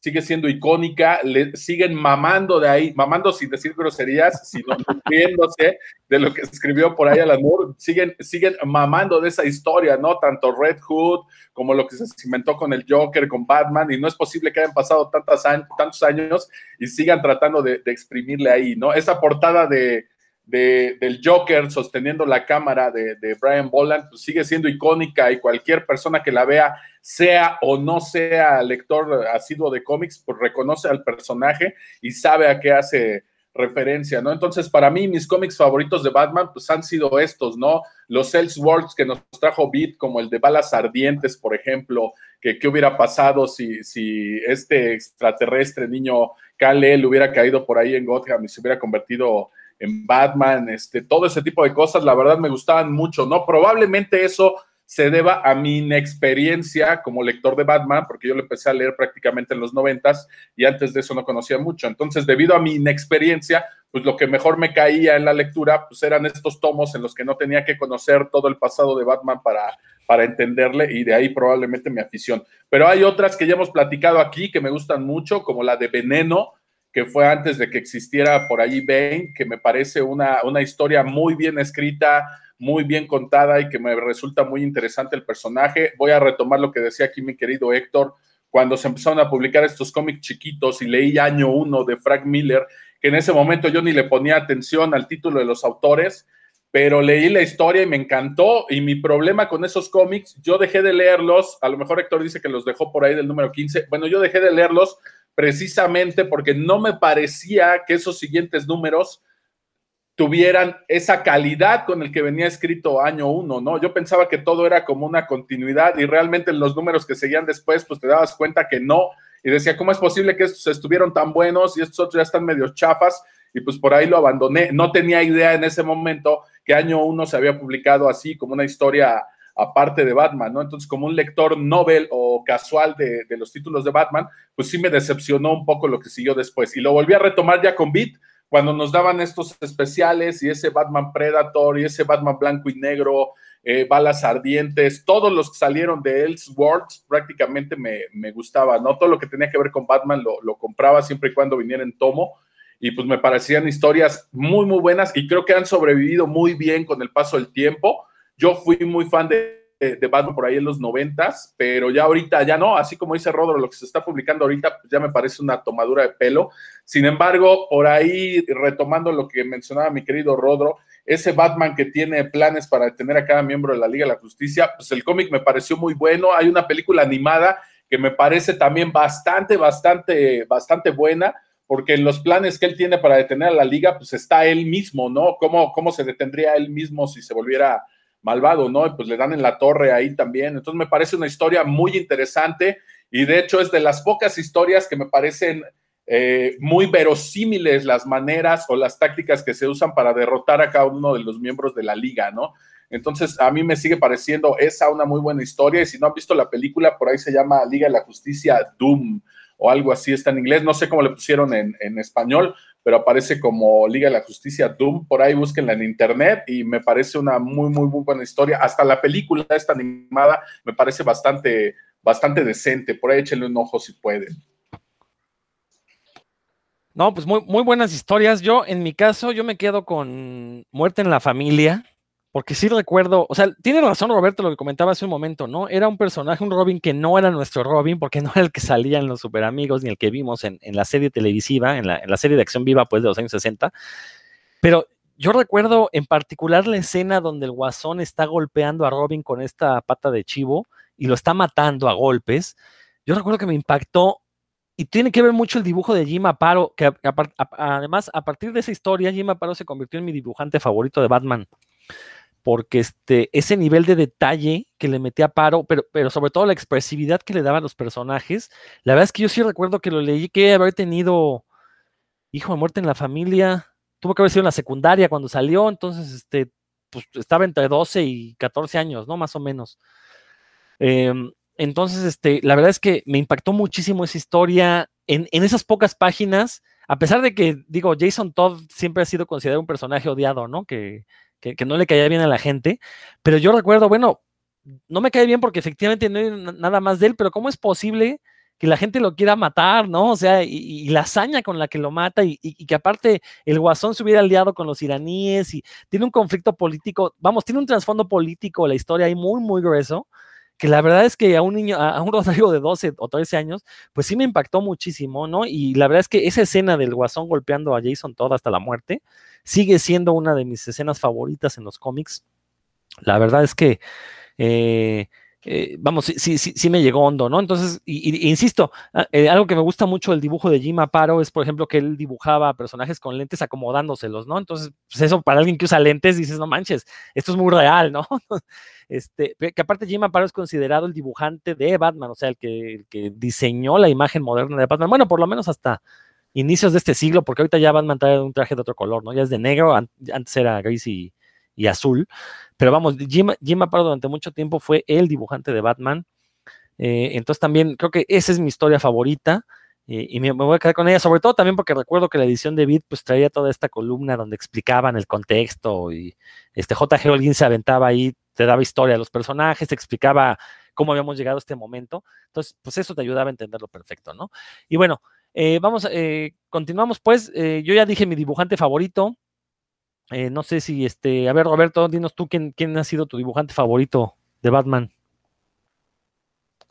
sigue siendo icónica, le siguen mamando de ahí, mamando sin decir groserías, sino nutriéndose de lo que escribió por ahí Alan Moore, siguen, siguen mamando de esa historia, ¿no? Tanto Red Hood como lo que se cimentó con el Joker, con Batman, y no es posible que hayan pasado tantos años y sigan tratando de, de exprimirle ahí, ¿no? Esa portada de, del Joker sosteniendo la cámara de, Brian Boland, pues sigue siendo icónica y cualquier persona que la vea, sea o no sea lector asiduo de cómics, pues reconoce al personaje y sabe a qué hace referencia, ¿no? Entonces, para mí, mis cómics favoritos de Batman, pues han sido estos, ¿no? Los Elseworlds que nos trajo Beat, como el de Balas Ardientes, por ejemplo, que qué hubiera pasado si, si este extraterrestre niño Kal-El hubiera caído por ahí en Gotham y se hubiera convertido en Batman, este, todo ese tipo de cosas, la verdad me gustaban mucho, ¿no? Probablemente eso se deba a mi inexperiencia como lector de Batman, porque yo lo empecé a leer prácticamente en los noventas y antes de eso no conocía mucho. Entonces, debido a mi inexperiencia, pues lo que mejor me caía en la lectura, pues eran estos tomos en los que no tenía que conocer todo el pasado de Batman para, para entenderle y de ahí probablemente mi afición. Pero hay otras que ya hemos platicado aquí que me gustan mucho, como la de Veneno, que fue antes de que existiera por ahí Bane, que me parece una, una historia muy bien escrita, muy bien contada y que me resulta muy interesante el personaje. Voy a retomar lo que decía aquí mi querido Héctor, cuando se empezaron a publicar estos cómics chiquitos y leí año uno de Frank Miller, que en ese momento yo ni le ponía atención al título de los autores, pero leí la historia y me encantó. Y mi problema con esos cómics, yo dejé de leerlos, a lo mejor Héctor dice que los dejó por ahí del número 15, bueno, yo dejé de leerlos precisamente porque no me parecía que esos siguientes números tuvieran esa calidad con el que venía escrito año uno, ¿no? Yo pensaba que todo era como una continuidad y realmente en los números que seguían después, pues te dabas cuenta que no. Y decía, ¿cómo es posible que estos estuvieron tan buenos y estos otros ya están medio chafas? Y pues por ahí lo abandoné. No tenía idea en ese momento que año uno se había publicado así, como una historia aparte de Batman, ¿no? Entonces, como un lector novel o casual de, los títulos de Batman, pues sí me decepcionó un poco lo que siguió después. Y lo volví a retomar ya con Beat, cuando nos daban estos especiales y ese Batman Predator y ese Batman blanco y negro eh, Balas Ardientes, todos los que salieron de Elseworlds prácticamente me, me gustaba, ¿no? Todo lo que tenía que ver con Batman lo, lo compraba siempre y cuando viniera en tomo y pues me parecían historias muy, muy buenas y creo que han sobrevivido muy bien con el paso del tiempo. Yo fui muy fan de, Batman por ahí en los noventas, pero ya ahorita ya no, así como dice Rodro, lo que se está publicando ahorita pues ya me parece una tomadura de pelo. Sin embargo, por ahí, retomando lo que mencionaba mi querido Rodro, ese Batman que tiene planes para detener a cada miembro de la Liga de la Justicia, pues el cómic me pareció muy bueno. Hay una película animada que me parece también bastante, bastante, bastante buena porque en los planes que él tiene para detener a la liga, pues está él mismo, ¿no? ¿Cómo, cómo se detendría él mismo si se volviera malvado, ¿no? Pues le dan en la torre ahí también. Entonces me parece una historia muy interesante y de hecho es de las pocas historias que me parecen eh, muy verosímiles las maneras o las tácticas que se usan para derrotar a cada uno de los miembros de la liga, ¿no? Entonces, a mí me sigue pareciendo esa una muy buena historia. Y si no han visto la película, por ahí se llama Liga de la Justicia Doom o algo así, está en inglés, no sé cómo le pusieron en, español, pero aparece como Liga de la Justicia Doom, por ahí búsquenla en internet y me parece una muy, muy, muy buena historia. Hasta la película esta animada me parece bastante, bastante decente, por ahí échenle un ojo si pueden. No, pues muy, muy buenas historias. Yo, en mi caso, yo me quedo con Muerte en la Familia porque sí recuerdo, o sea, tiene razón Roberto lo que comentaba hace un momento, ¿no? Era un personaje, un Robin que no era nuestro Robin, porque no era el que salía en los Super Amigos ni el que vimos en, la serie televisiva, en la, serie de acción viva, pues, de los años 60. Pero yo recuerdo en particular la escena donde el guasón está golpeando a Robin con esta pata de chivo y lo está matando a golpes. Yo recuerdo que me impactó y tiene que ver mucho el dibujo de Jim Aparo, que además a partir de esa historia Jim Aparo se convirtió en mi dibujante favorito de Batman porque este, ese nivel de detalle que le metía a Paro, pero, pero sobre todo la expresividad que le daba a los personajes, la verdad es que yo sí recuerdo que lo leí, que haber tenido hijo de muerte en la familia, tuvo que haber sido en la secundaria cuando salió, entonces este, pues, estaba entre 12 y 14 años, ¿no? Más o menos. Em, entonces, este, la verdad es que me impactó muchísimo esa historia en, en esas pocas páginas, a pesar de que, digo, Jason Todd siempre ha sido considerado un personaje odiado, ¿no? Que, que, no le caía bien a la gente, pero yo recuerdo, bueno, no me cae bien porque efectivamente no hay nada más de él, pero ¿cómo es posible que la gente lo quiera matar, ¿no? O sea, y, la hazaña con la que lo mata y, que aparte el guasón se hubiera aliado con los iraníes y tiene un conflicto político, vamos, tiene un trasfondo político la historia ahí muy, muy grueso, que la verdad es que a un niño, a un Rodrigo de 12 o 13 años, pues sí me impactó muchísimo, ¿no? Y la verdad es que esa escena del guasón golpeando a Jason toda hasta la muerte, sigue siendo una de mis escenas favoritas en los cómics. La verdad es que, eh, eh, vamos, sí, sí, sí, me llegó hondo, ¿no? Entonces, y, insisto, ah, eh, algo que me gusta mucho del dibujo de Jim Aparo es, por ejemplo, que él dibujaba personajes con lentes acomodándoselos, ¿no? Entonces, pues eso para alguien que usa lentes, dices, no manches, esto es muy real, ¿no? este, que aparte Jim Aparo es considerado el dibujante de Batman, o sea, el que, el que diseñó la imagen moderna de Batman, bueno, por lo menos hasta inicios de este siglo, porque ahorita ya van a traer un traje de otro color, ¿no? Ya es de negro, antes era gris y, azul. Pero vamos, Jim, Jim Aparo durante mucho tiempo fue el dibujante de Batman. Eh, entonces también creo que esa es mi historia favorita. Eh, y me, voy a quedar con ella, sobre todo también porque recuerdo que la edición de Beat pues traía toda esta columna donde explicaban el contexto y este J.G. Holguín se aventaba ahí, te daba historia de los personajes, te explicaba cómo habíamos llegado a este momento. Entonces, pues eso te ayudaba a entenderlo perfecto, ¿no? Y bueno, eh, vamos, eh, continuamos pues. Yo ya dije mi dibujante favorito. No sé si este. A ver, Roberto, dinos tú quién, quién ha sido tu dibujante favorito de Batman.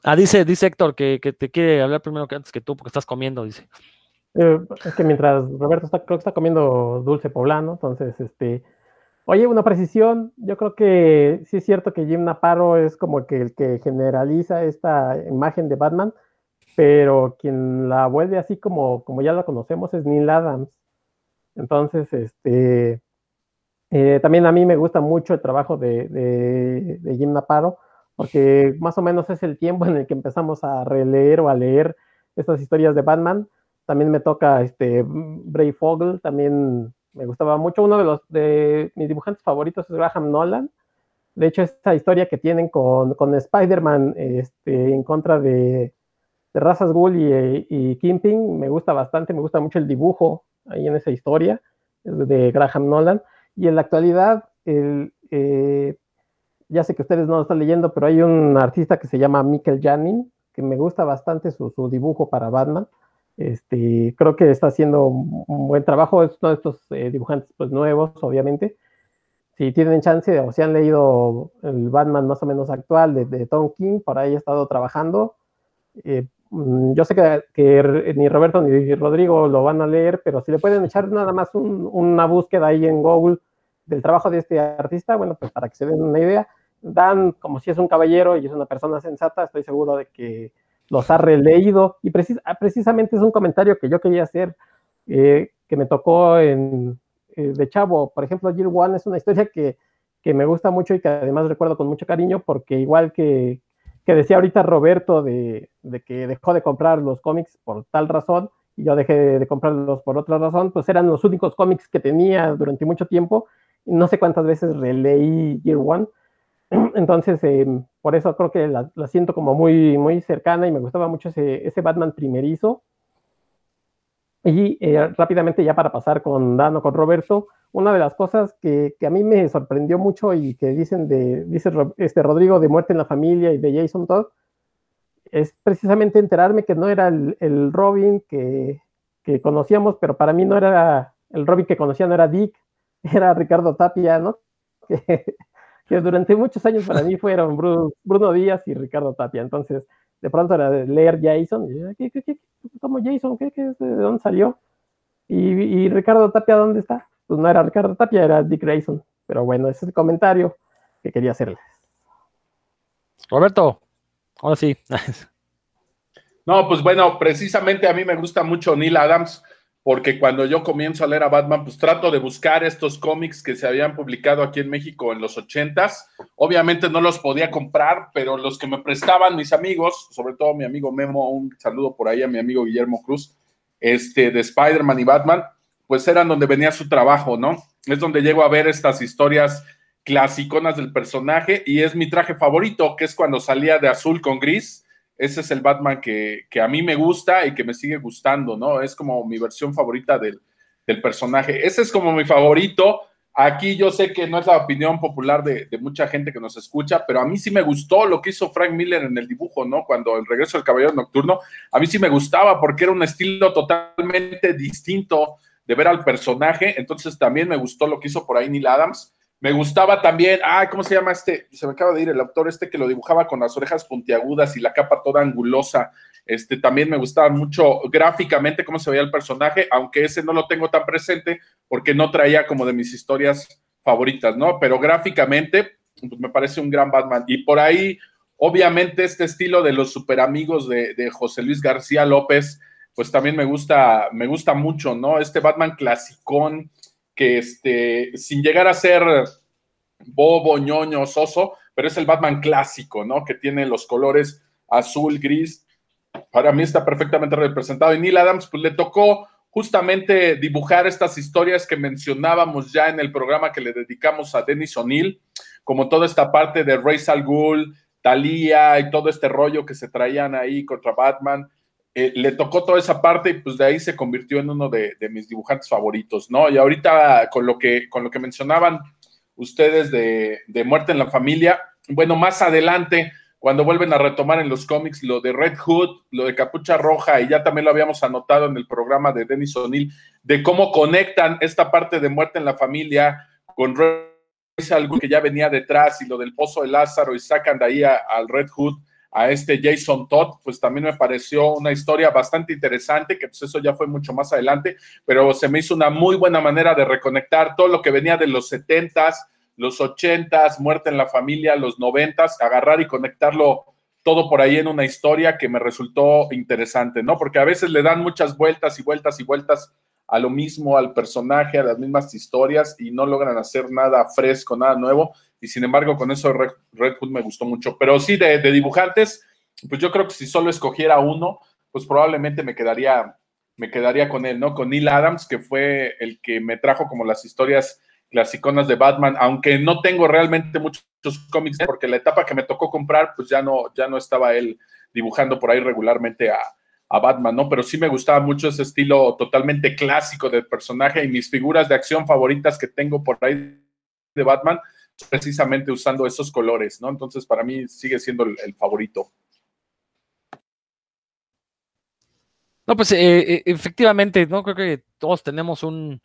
Ah, dice, dice Héctor que, te quiere hablar primero que antes que tú, porque estás comiendo, dice. es que mientras Roberto está, creo que está comiendo dulce poblano, entonces, este, oye, una precisión, yo creo que sí es cierto que Jim Naparro es como que el que generaliza esta imagen de Batman, pero quien la vuelve así como, como ya la conocemos es Neil Adams. Entonces, este, eh, también a mí me gusta mucho el trabajo de, Jim Naparo, porque más o menos es el tiempo en el que empezamos a releer o a leer estas historias de Batman. También me toca este, Bray Fogel, también me gustaba mucho. Uno de, los, de mis dibujantes favoritos es Graham Nolan. De hecho, esta historia que tienen con, con Spider-Man este, en contra de, de Razas Ghoul y, y Kimping me gusta bastante, me gusta mucho el dibujo ahí en esa historia de Graham Nolan. Y en la actualidad, eh, ya sé que ustedes no lo están leyendo, pero hay un artista que se llama Michael Janin, que me gusta bastante su, dibujo para Batman. Este, creo que está haciendo un buen trabajo. Es uno de estos eh, dibujantes pues, nuevos, obviamente. Si tienen chance o si han leído el Batman más o menos actual de, Tom King, por ahí he estado trabajando. Eh, mm, yo sé que, ni Roberto ni Rodrigo lo van a leer, pero si le pueden echar nada más un, una búsqueda ahí en Google del trabajo de este artista, bueno, pues para que se den una idea, Dan, como si es un caballero y es una persona sensata, estoy seguro de que los ha releído y precis ah, precisamente es un comentario que yo quería hacer, eh, que me tocó en, eh, de chavo. Por ejemplo, Jill One es una historia que, que, me gusta mucho y que además recuerdo con mucho cariño porque igual que, que decía ahorita Roberto de, de, que dejó de comprar los cómics por tal razón y yo dejé de comprarlos por otra razón, pues eran los únicos cómics que tenía durante mucho tiempo. No sé cuántas veces releí Year One Entonces, eh, por eso creo que la, la, siento como muy, muy cercana y me gustaba mucho ese, ese Batman primerizo. Y eh, rápidamente ya para pasar con Dan o con Roberto, una de las cosas que, que, a mí me sorprendió mucho y que dicen de, dice este Rodrigo de Muerte en la Familia y de Jason Todd, es precisamente enterarme que no era el, el Robin que, que, conocíamos, pero para mí no era el Robin que conocía, no era Dick, era Ricardo Tapia, ¿no? que durante muchos años para mí fueron Bruno, Bruno Díaz y Ricardo Tapia. Entonces, de pronto era de leer Jason, y, ¿qué, qué, qué, ¿cómo Jason? ¿Qué, qué, ¿De dónde salió? Y, y, Ricardo Tapia, ¿dónde está? Pues no era Ricardo Tapia, era Dick Grayson. Pero bueno, ese es el comentario que quería hacerles. Roberto, ahora sí. no, pues bueno, precisamente a mí me gusta mucho Neil Adams porque cuando yo comienzo a leer a Batman, pues trato de buscar estos cómics que se habían publicado aquí en México en los ochentas. Obviamente no los podía comprar, pero los que me prestaban mis amigos, sobre todo mi amigo Memo, un saludo por ahí a mi amigo Guillermo Cruz, este, de Spider-Man y Batman, pues eran donde venía su trabajo, ¿no? Es donde llego a ver estas historias clasiconas del personaje y es mi traje favorito, que es cuando salía de azul con gris ese es el Batman que, que, a mí me gusta y que me sigue gustando, ¿no? Es como mi versión favorita del, del, personaje. Ese es como mi favorito. Aquí yo sé que no es la opinión popular de, de, mucha gente que nos escucha, pero a mí sí me gustó lo que hizo Frank Miller en el dibujo, ¿no? Cuando el regreso del Caballero Nocturno, a mí sí me gustaba porque era un estilo totalmente distinto de ver al personaje. Entonces también me gustó lo que hizo por ahí Neil Adams me gustaba también, ah, ¿cómo se llama este? Se me acaba de ir el autor este que lo dibujaba con las orejas puntiagudas y la capa toda angulosa. Este también me gustaba mucho gráficamente cómo se veía el personaje, aunque ese no lo tengo tan presente porque no traía como de mis historias favoritas, ¿no? Pero gráficamente pues me parece un gran Batman. Y por ahí, obviamente, este estilo de los super amigos de, de José Luis García López, pues también me gusta, me gusta mucho, ¿no? Este Batman clasicón que este, sin llegar a ser bobo, ñoño, soso, pero es el Batman clásico, ¿no? Que tiene los colores azul, gris. Para mí está perfectamente representado. Y Neil Adams, pues le tocó justamente dibujar estas historias que mencionábamos ya en el programa que le dedicamos a Dennis O'Neill, como toda esta parte de Ra's al Ghul, Thalía y todo este rollo que se traían ahí contra Batman. Eh, le tocó toda esa parte y pues de ahí se convirtió en uno de, mis dibujantes favoritos, ¿no? Y ahorita con lo que, con lo que mencionaban ustedes de, de, Muerte en la Familia, bueno, más adelante, cuando vuelven a retomar en los cómics lo de Red Hood, lo de Capucha Roja, y ya también lo habíamos anotado en el programa de Dennis O'Neill, de cómo conectan esta parte de Muerte en la Familia con Red algo que ya venía detrás y lo del Pozo de Lázaro y sacan de ahí al Red Hood a este Jason Todd, pues también me pareció una historia bastante interesante, que pues eso ya fue mucho más adelante, pero se me hizo una muy buena manera de reconectar todo lo que venía de los 70s, los 80s, muerte en la familia, los 90s, agarrar y conectarlo todo por ahí en una historia que me resultó interesante, ¿no? Porque a veces le dan muchas vueltas y vueltas y vueltas a lo mismo, al personaje, a las mismas historias y no logran hacer nada fresco, nada nuevo y sin embargo con eso Red, Hood me gustó mucho. Pero sí, de, de, dibujantes, pues yo creo que si solo escogiera uno, pues probablemente me quedaría, me quedaría con él, ¿no? Con Neil Adams, que fue el que me trajo como las historias clasiconas de Batman, aunque no tengo realmente muchos cómics, porque la etapa que me tocó comprar, pues ya no, ya no estaba él dibujando por ahí regularmente a, a Batman, ¿no? Pero sí me gustaba mucho ese estilo totalmente clásico del personaje y mis figuras de acción favoritas que tengo por ahí de Batman, precisamente usando esos colores, ¿no? Entonces, para mí sigue siendo el, favorito. No, pues eh, eh, efectivamente, no creo que todos tenemos un,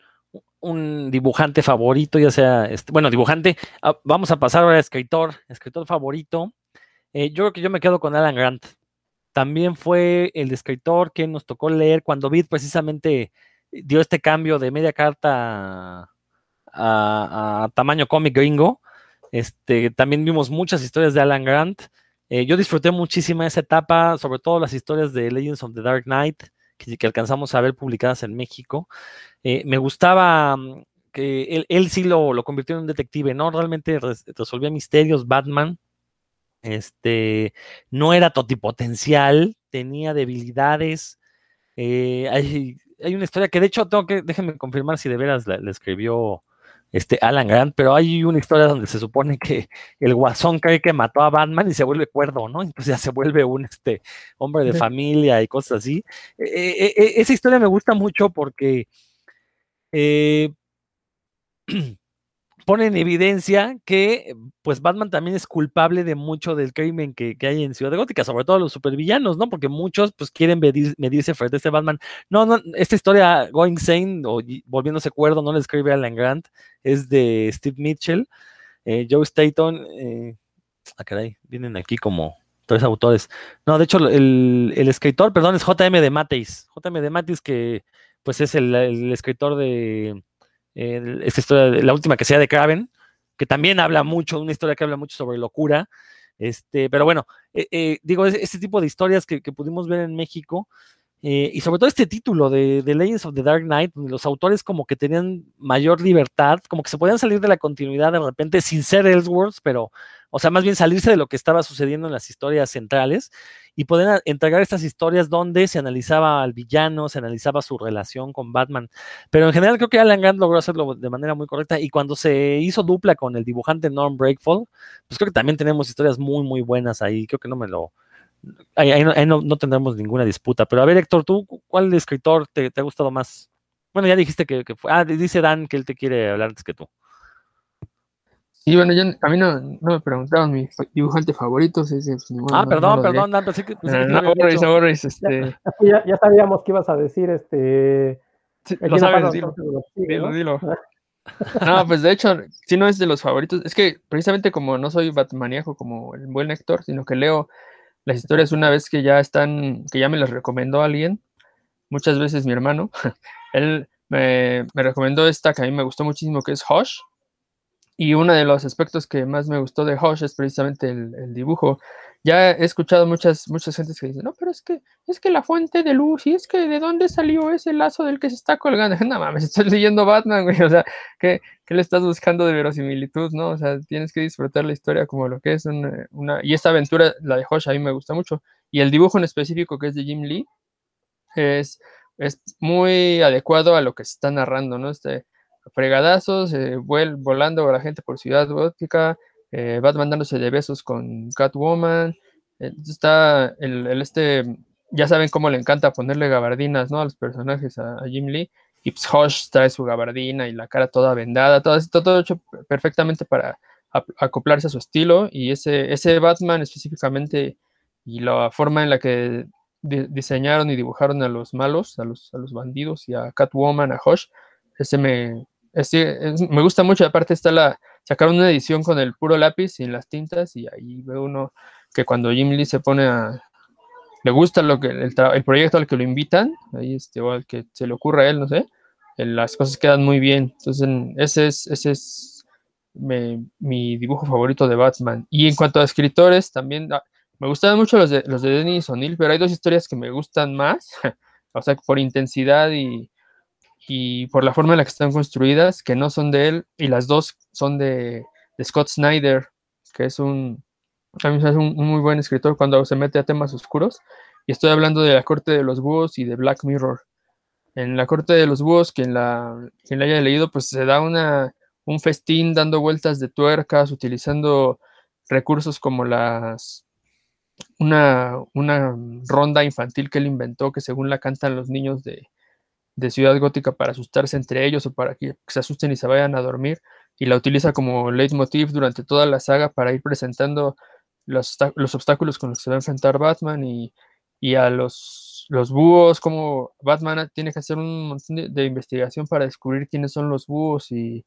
un dibujante favorito, ya sea, este, bueno, dibujante, ah, vamos a pasar ahora a escritor, escritor favorito. Eh, yo creo que yo me quedo con Alan Grant. También fue el escritor que nos tocó leer cuando Vid precisamente dio este cambio de media carta a, tamaño cómic gringo. Este, también vimos muchas historias de Alan Grant. Eh, yo disfruté muchísimo esa etapa, sobre todo las historias de Legends of the Dark Knight, que, alcanzamos a ver publicadas en México. Eh, me gustaba mm, que él, él sí lo, lo, convirtió en un detective, ¿no? Realmente res, resolvía misterios, Batman. Este, no era totipotencial, tenía debilidades. Eh, hay, hay, una historia que de hecho tengo que, déjenme confirmar si de veras la, la escribió este Alan Grant, pero hay una historia donde se supone que el guasón cree que mató a Batman y se vuelve cuerdo, ¿no? Entonces ya se vuelve un este, hombre de familia y cosas así. Eh, eh, esa historia me gusta mucho porque eh, pone en evidencia que pues Batman también es culpable de mucho del crimen que, que, hay en Ciudad Gótica, sobre todo los supervillanos, ¿no? Porque muchos pues quieren medir, medirse frente a este Batman. No, no, esta historia Going Sane o volviéndose cuerdo no la escribe Alan Grant, es de Steve Mitchell, eh, Joe Staton, eh, ah caray, vienen aquí como tres autores. No, de hecho el, el escritor, perdón, es JM de Mateis, JM de Mateis que pues es el, el escritor de eh, esta historia, la última que sea de Kraven, que también habla mucho, una historia que habla mucho sobre locura. Este, pero bueno, eh, eh, digo, este tipo de historias que, que pudimos ver en México, eh, y sobre todo este título de, de, Legends of the Dark Knight, donde los autores como que tenían mayor libertad, como que se podían salir de la continuidad de repente sin ser Ellsworth, pero, o sea, más bien salirse de lo que estaba sucediendo en las historias centrales y poder entregar estas historias donde se analizaba al villano, se analizaba su relación con Batman. Pero en general creo que Alan Grant logró hacerlo de manera muy correcta y cuando se hizo dupla con el dibujante Norm Breakfall, pues creo que también tenemos historias muy, muy buenas ahí. Creo que no me lo ahí, no, ahí no, no, tendremos ninguna disputa. Pero a ver, Héctor, ¿tú cuál escritor te, te ha gustado más? Bueno, ya dijiste que, que, fue. Ah, dice Dan que él te quiere hablar antes que tú. Sí, bueno, yo, a mí no, no me preguntaban mi dibujante favorito. Sí, sí, pues, ah, no, perdón, no perdón, Dan, pensé que. Pensé que no, Boris, no, Boris, este... ya, ya, sabíamos que ibas a decir este. Sí, lo sabes, dilo, dilo, dilo. No, pues de hecho, si no es de los favoritos. Es que precisamente como no soy batmaníaco como el buen Héctor, sino que leo las historias una vez que ya están, que ya me las recomendó alguien, muchas veces mi hermano, él me, me, recomendó esta que a mí me gustó muchísimo, que es Hush. Y uno de los aspectos que más me gustó de Hush es precisamente el, dibujo. Ya he escuchado muchas, muchas gentes que dicen, no, pero es que, es que la fuente de luz, y es que de dónde salió ese lazo del que se está colgando. No mames, estoy leyendo Batman, güey. O sea, ¿qué, ¿qué, le estás buscando de verosimilitud, no? O sea, tienes que disfrutar la historia como lo que es una, una... Y esta aventura, la de Hush, a mí me gusta mucho. Y el dibujo en específico, que es de Jim Lee, es, es muy adecuado a lo que se está narrando, ¿no? Este, fregadazos, eh, vuel, volando a la gente por Ciudad Gótica, eh, Batman dándose de besos con Catwoman, eh, está el, este, ya saben cómo le encanta ponerle gabardinas, ¿no? A los personajes a, Jim Lee, y pues Hush trae su gabardina y la cara toda vendada, todo esto todo hecho perfectamente para acoplarse a su estilo, y ese, ese Batman específicamente, y la forma en la que di diseñaron y dibujaron a los malos, a los, a los bandidos y a Catwoman, a Hush, ese me, ese, es, me gusta mucho, aparte está la, sacaron una edición con el puro lápiz sin las tintas y ahí ve uno que cuando Jim Lee se pone a le gusta lo que el, el proyecto al que lo invitan ahí este o al que se le ocurra a él no sé las cosas quedan muy bien. Entonces ese es ese es mi dibujo favorito de Batman. Y en cuanto a escritores también ah, me gustaban mucho los de los de Dennis O'Neill pero hay dos historias que me gustan más o sea por intensidad y y por la forma en la que están construidas, que no son de él, y las dos son de, Scott Snyder, que es un, un, un, muy buen escritor cuando se mete a temas oscuros, y estoy hablando de la corte de los búhos y de Black Mirror. En la corte de los búhos, quien la, quien la haya leído, pues se da una, un festín dando vueltas de tuercas, utilizando recursos como las una, una ronda infantil que él inventó, que según la cantan los niños de, de Ciudad Gótica para asustarse entre ellos o para que se asusten y se vayan a dormir. y la utiliza como leitmotiv durante toda la saga para ir presentando los, los obstáculos con los que se va a enfrentar Batman y, y a los, los búhos, como Batman tiene que hacer un montón de, investigación para descubrir quiénes son los búhos y,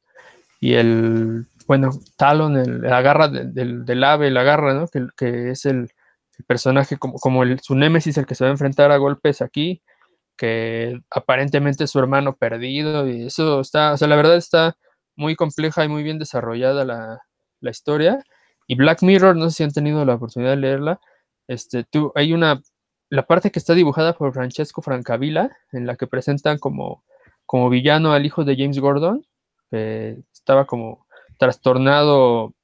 y el, bueno, Talon, el, la garra del, del, ave, la garra, ¿no? Que, que es el, personaje como, como el, su némesis, el que se va a enfrentar a golpes aquí, que aparentemente es su hermano perdido y eso está, o sea, la verdad está muy compleja y muy bien desarrollada la, la historia. Y Black Mirror, no sé si han tenido la oportunidad de leerla, este, hay una, la parte que está dibujada por Francesco Francavilla, en la que presentan como, como villano al hijo de James Gordon, que estaba como trastornado,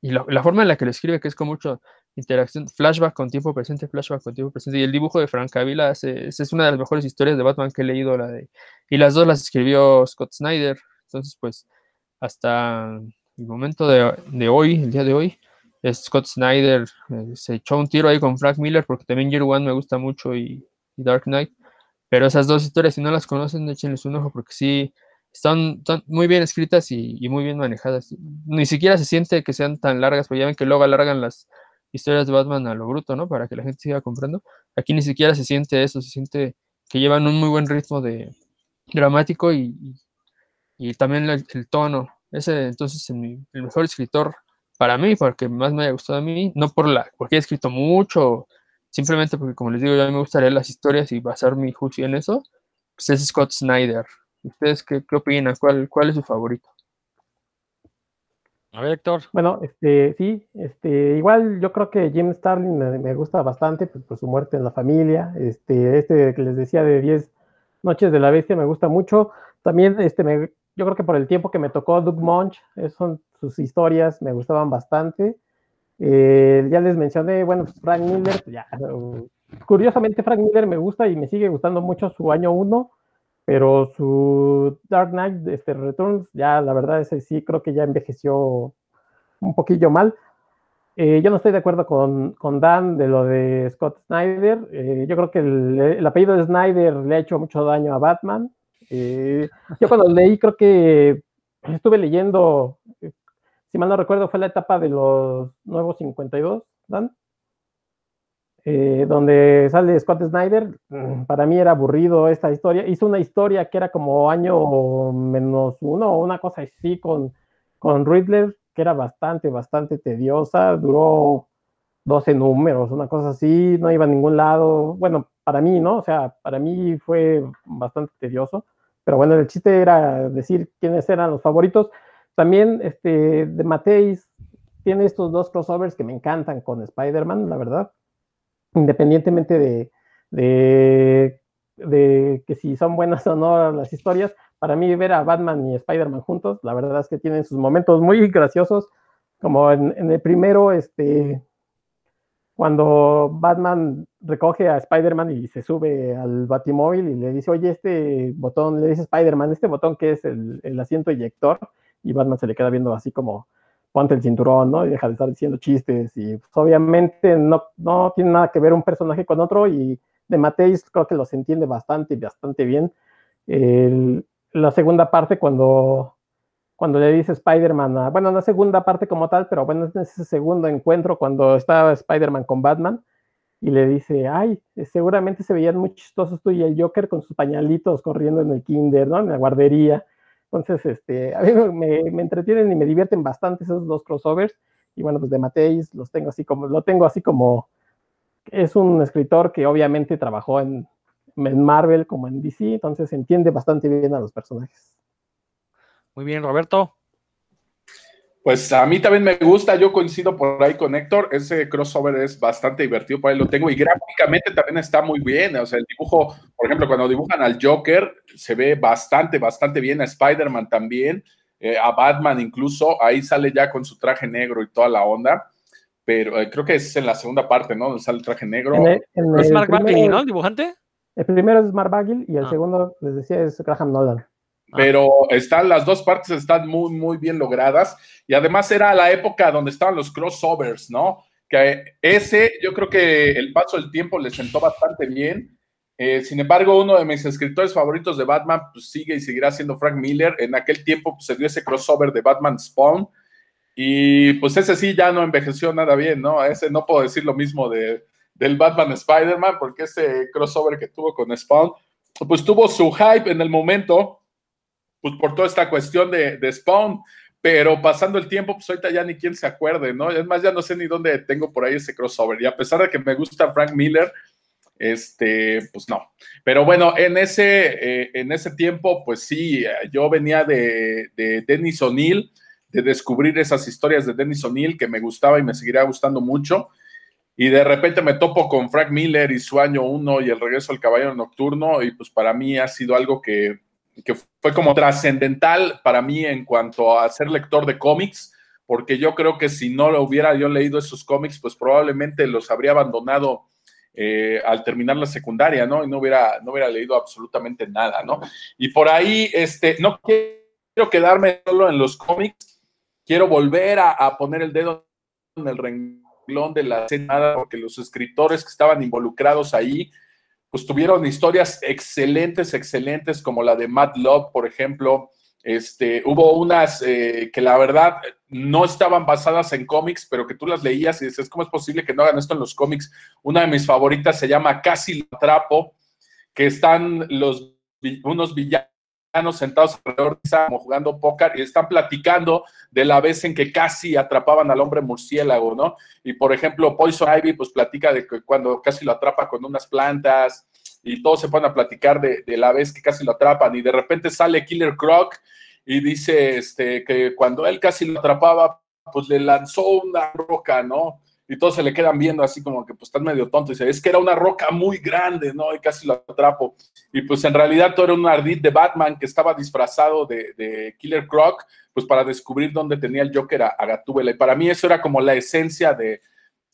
y la, la forma en la que lo escribe, que es con mucho interacción, flashback con tiempo presente, flashback con tiempo presente, y el dibujo de Francavilla hace, es una de las mejores historias de Batman que he leído, la de, y las dos las escribió Scott Snyder, entonces pues hasta el momento de, de, hoy, el día de hoy, Scott Snyder eh, se echó un tiro ahí con Frank Miller porque también Year One me gusta mucho y, y, Dark Knight. Pero esas dos historias, si no las conocen, échenles un ojo porque sí están, están muy bien escritas y, y, muy bien manejadas. Ni siquiera se siente que sean tan largas, porque ya ven que luego alargan las historias de Batman a lo bruto, ¿no? Para que la gente siga comprando. Aquí ni siquiera se siente eso, se siente que llevan un muy buen ritmo de dramático y, también el, tono ese entonces el, mejor escritor para mí, porque más me haya gustado a mí, no por la, porque he escrito mucho, simplemente porque como les digo, a mí me gusta las historias y basar mi juicio en eso, pues es Scott Snyder. ¿Ustedes qué, qué opinan? ¿Cuál, ¿Cuál es su favorito? A ver, Héctor. Bueno, este, sí, este, igual yo creo que Jim Starlin me, gusta bastante pues, por su muerte en la familia. Este, este que les decía de 10 Noches de la Bestia me gusta mucho. También este, me, yo creo que por el tiempo que me tocó Doug Munch, son sus historias, me gustaban bastante. Eh, ya les mencioné, bueno, pues Frank Miller, ya, uh, curiosamente Frank Miller me gusta y me sigue gustando mucho su año 1, pero su Dark Knight este, Returns, ya la verdad es que sí creo que ya envejeció un poquillo mal. Eh, yo no estoy de acuerdo con, con, Dan de lo de Scott Snyder. Eh, yo creo que el, el, apellido de Snyder le ha hecho mucho daño a Batman. Eh, yo cuando leí, creo que estuve leyendo, si mal no recuerdo, fue la etapa de los nuevos 52, Dan, eh, donde sale Scott Snyder. Mm, para mí era aburrido esta historia. Hizo una historia que era como año menos uno o una cosa así con, con Riddler, que era bastante, bastante tediosa. Duró 12 números, una cosa así, no iba a ningún lado. Bueno, para mí, ¿no? O sea, para mí fue bastante tedioso. Pero bueno, el chiste era decir quiénes eran los favoritos. También este, de Mateis tiene estos dos crossovers que me encantan con Spider-Man, la verdad. Independientemente de, de, que si son buenas o no las historias, para mí ver a Batman y Spider-Man juntos, la verdad es que tienen sus momentos muy graciosos, como en, en el primero, este, cuando Batman recoge a Spider-Man y se sube al batimóvil y le dice, oye, este botón, le dice Spider-Man, este botón que es el, el, asiento eyector, y Batman se le queda viendo así como, ponte el cinturón, ¿no? Y deja de estar diciendo chistes, y pues, obviamente no, no tiene nada que ver un personaje con otro, y de Mateis creo que los entiende bastante, bastante bien. El, la segunda parte, cuando cuando le dice Spider-Man, bueno, la segunda parte como tal, pero bueno, es ese segundo encuentro cuando está Spider-Man con Batman y le dice, ay, seguramente se veían muy chistosos tú y el Joker con sus pañalitos corriendo en el kinder, ¿no? En la guardería. Entonces, este, a mí me, me entretienen y me divierten bastante esos dos crossovers. Y bueno, pues de Mateis los tengo así como, lo tengo así como, es un escritor que obviamente trabajó en, en Marvel como en DC, entonces entiende bastante bien a los personajes. Muy bien, Roberto. Pues a mí también me gusta, yo coincido por ahí con Héctor, ese crossover es bastante divertido, por ahí lo tengo y gráficamente también está muy bien, o sea, el dibujo, por ejemplo, cuando dibujan al Joker, se ve bastante, bastante bien, a Spider-Man también, eh, a Batman incluso, ahí sale ya con su traje negro y toda la onda, pero eh, creo que es en la segunda parte, ¿no? Donde sale el traje negro. En el, en es Mark Bagley, ¿no? El dibujante. El primero es Mark Bagley y el ah. segundo, les decía, es Graham Nolan pero están las dos partes están muy muy bien logradas y además era la época donde estaban los crossovers, ¿no? Que ese yo creo que el paso del tiempo le sentó bastante bien Eh, sin embargo, uno de mis escritores favoritos de Batman pues, sigue y seguirá siendo Frank Miller. En aquel tiempo pues, se dio ese crossover de Batman Spawn. Y pues ese sí ya no envejeció nada bien, ¿no? Ese no puedo decir lo mismo de, del Batman Spider-Man, porque ese crossover que tuvo con Spawn, pues tuvo su hype en el momento, pues por toda esta cuestión de, de Spawn. Pero pasando el tiempo, pues ahorita ya ni quien se acuerde, ¿no? Es más, ya no sé ni dónde tengo por ahí ese crossover. Y a pesar de que me gusta Frank Miller, este, pues no. Pero bueno, en ese, eh, en ese tiempo, pues sí, yo venía de, de Dennis O'Neill, de descubrir esas historias de Dennis O'Neill que me gustaba y me seguirá gustando mucho. Y de repente me topo con Frank Miller y su año uno y el regreso al caballero nocturno. Y pues para mí ha sido algo que, que fue como trascendental para mí en cuanto a ser lector de cómics, porque yo creo que si no lo hubiera yo leído esos cómics, pues probablemente los habría abandonado eh, al terminar la secundaria, ¿no? Y no hubiera, no hubiera leído absolutamente nada, ¿no? Y por ahí, este, no quiero quedarme solo en los cómics, quiero volver a, poner el dedo en el renglón de la escena, porque los escritores que estaban involucrados ahí, pues tuvieron historias excelentes, excelentes, como la de Matt Love, por ejemplo, este, hubo unas eh, que la verdad no estaban basadas en cómics, pero que tú las leías y dices, ¿cómo es posible que no hagan esto en los cómics? Una de mis favoritas se llama Casi lo atrapo, que están los, unos villanos sentados alrededor como jugando póker y están platicando de la vez en que casi atrapaban al hombre murciélago, ¿no? Y por ejemplo, Poison Ivy pues platica de que cuando casi lo atrapa con unas plantas, y todos se ponen a platicar de, la vez que casi lo atrapan y de repente sale Killer Croc y dice este, que cuando él casi lo atrapaba, pues le lanzó una roca, ¿no? Y todos se le quedan viendo así como que pues están medio tonto. Y dice, es que era una roca muy grande, ¿no? Y casi lo atrapo. Y pues en realidad todo era un ardid de Batman que estaba disfrazado de, Killer Croc, pues para descubrir dónde tenía el Joker a, a. Y para mí eso era como la esencia de,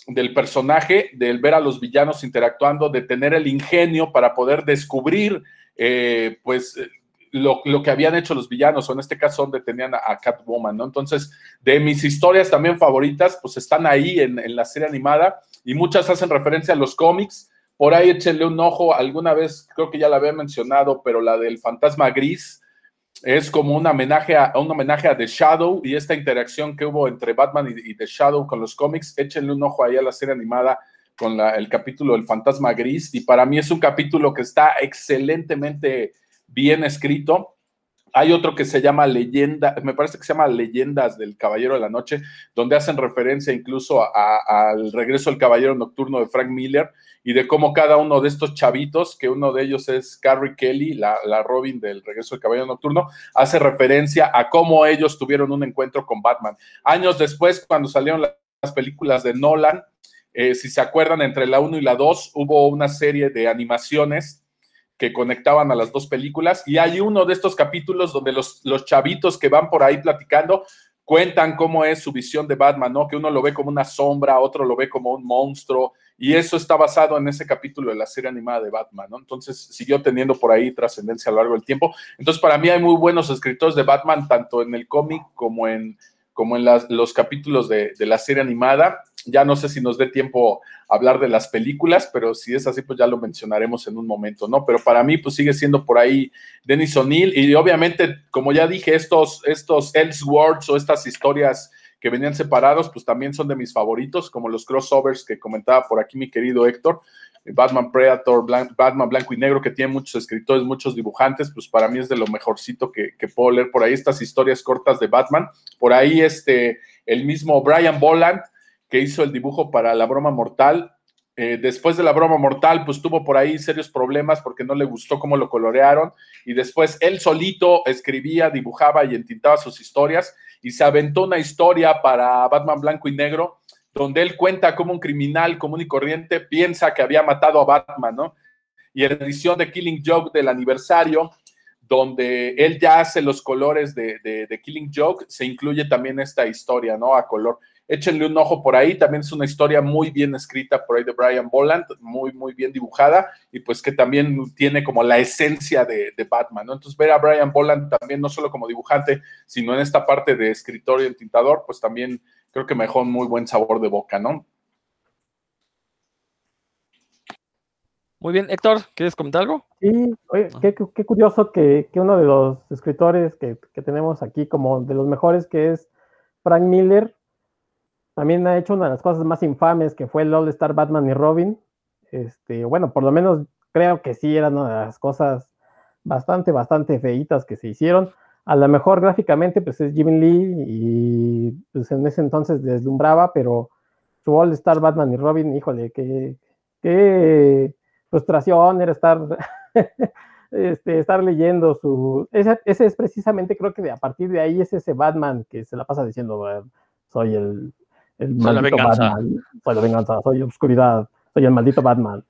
del personaje, del ver a los villanos interactuando, de tener el ingenio para poder descubrir, eh, pues, lo, que habían hecho los villanos, o en este caso donde tenían a, Catwoman, ¿no? Entonces, de mis historias también favoritas, pues están ahí en, la serie animada y muchas hacen referencia a los cómics. Por ahí échenle un ojo, alguna vez creo que ya la había mencionado, pero la del fantasma gris, es como un homenaje a, un homenaje a The Shadow y esta interacción que hubo entre Batman y, The Shadow con los cómics. Échenle un ojo ahí a la serie animada con el capítulo del fantasma gris y para mí es un capítulo que está excelentemente bien escrito. Hay otro que se llama Leyenda, me parece que se llama Leyendas del Caballero de la Noche, donde hacen referencia incluso al regreso del Caballero Nocturno de Frank Miller y de cómo cada uno de estos chavitos, que uno de ellos es Carrie Kelly, la, Robin del regreso del Caballero Nocturno, hace referencia a cómo ellos tuvieron un encuentro con Batman. Años después, cuando salieron las películas de Nolan, eh, si se acuerdan, entre la 1 y la 2 hubo una serie de animaciones que conectaban a las dos películas y hay uno de estos capítulos donde los, los chavitos que van por ahí platicando cuentan cómo es su visión de Batman, ¿no? Que uno lo ve como una sombra, otro lo ve como un monstruo, y eso está basado en ese capítulo de la serie animada de Batman, ¿no? Entonces siguió teniendo por ahí trascendencia a lo largo del tiempo. Entonces, para mí hay muy buenos escritores de Batman, tanto en el cómic como en como en los capítulos de, la serie animada. Ya no sé si nos dé tiempo hablar de las películas, pero si es así, pues ya lo mencionaremos en un momento, ¿no? Pero para mí, pues sigue siendo por ahí Dennis O'Neill y obviamente, como ya dije, estos, estos Elseworlds o estas historias que venían separados, pues también son de mis favoritos, como los crossovers que comentaba por aquí mi querido Héctor. Batman Predator, Batman Blanco y Negro, que tiene muchos escritores, muchos dibujantes, pues para mí es de lo mejorcito que, puedo leer por ahí, estas historias cortas de Batman. Por ahí este, el mismo Brian Boland, que hizo el dibujo para La Broma Mortal, eh, después de la broma mortal, pues tuvo por ahí serios problemas porque no le gustó cómo lo colorearon y después él solito escribía, dibujaba y entintaba sus historias y se aventó una historia para Batman Blanco y Negro donde él cuenta cómo un criminal común y corriente piensa que había matado a Batman, ¿no? Y en edición de Killing Joke del aniversario, donde él ya hace los colores de, de, Killing Joke, se incluye también esta historia, ¿no? A color. Échenle un ojo por ahí, también es una historia muy bien escrita por ahí de Brian Boland, muy, muy bien dibujada, y pues que también tiene como la esencia de, de Batman, ¿no? Entonces ver a Brian Boland también, no solo como dibujante, sino en esta parte de escritor y entintador, pues también creo que me dejó un muy buen sabor de boca, ¿no? Muy bien, Héctor, ¿quieres comentar algo? Sí, oye, qué, qué curioso que, que, uno de los escritores que, que, tenemos aquí como de los mejores, que es Frank Miller, también ha hecho una de las cosas más infames que fue el All Star Batman y Robin. Este, bueno, por lo menos creo que sí era una de las cosas bastante, bastante feitas que se hicieron. A lo mejor gráficamente, pues es Jim Lee y pues en ese entonces deslumbraba, pero su All Star Batman y Robin, híjole, qué, frustración era estar, este, estar leyendo su... Ese, ese, es precisamente, creo que a partir de ahí es ese Batman que se la pasa diciendo, soy el, el soy maldito Batman, soy la venganza, soy oscuridad, soy el maldito Batman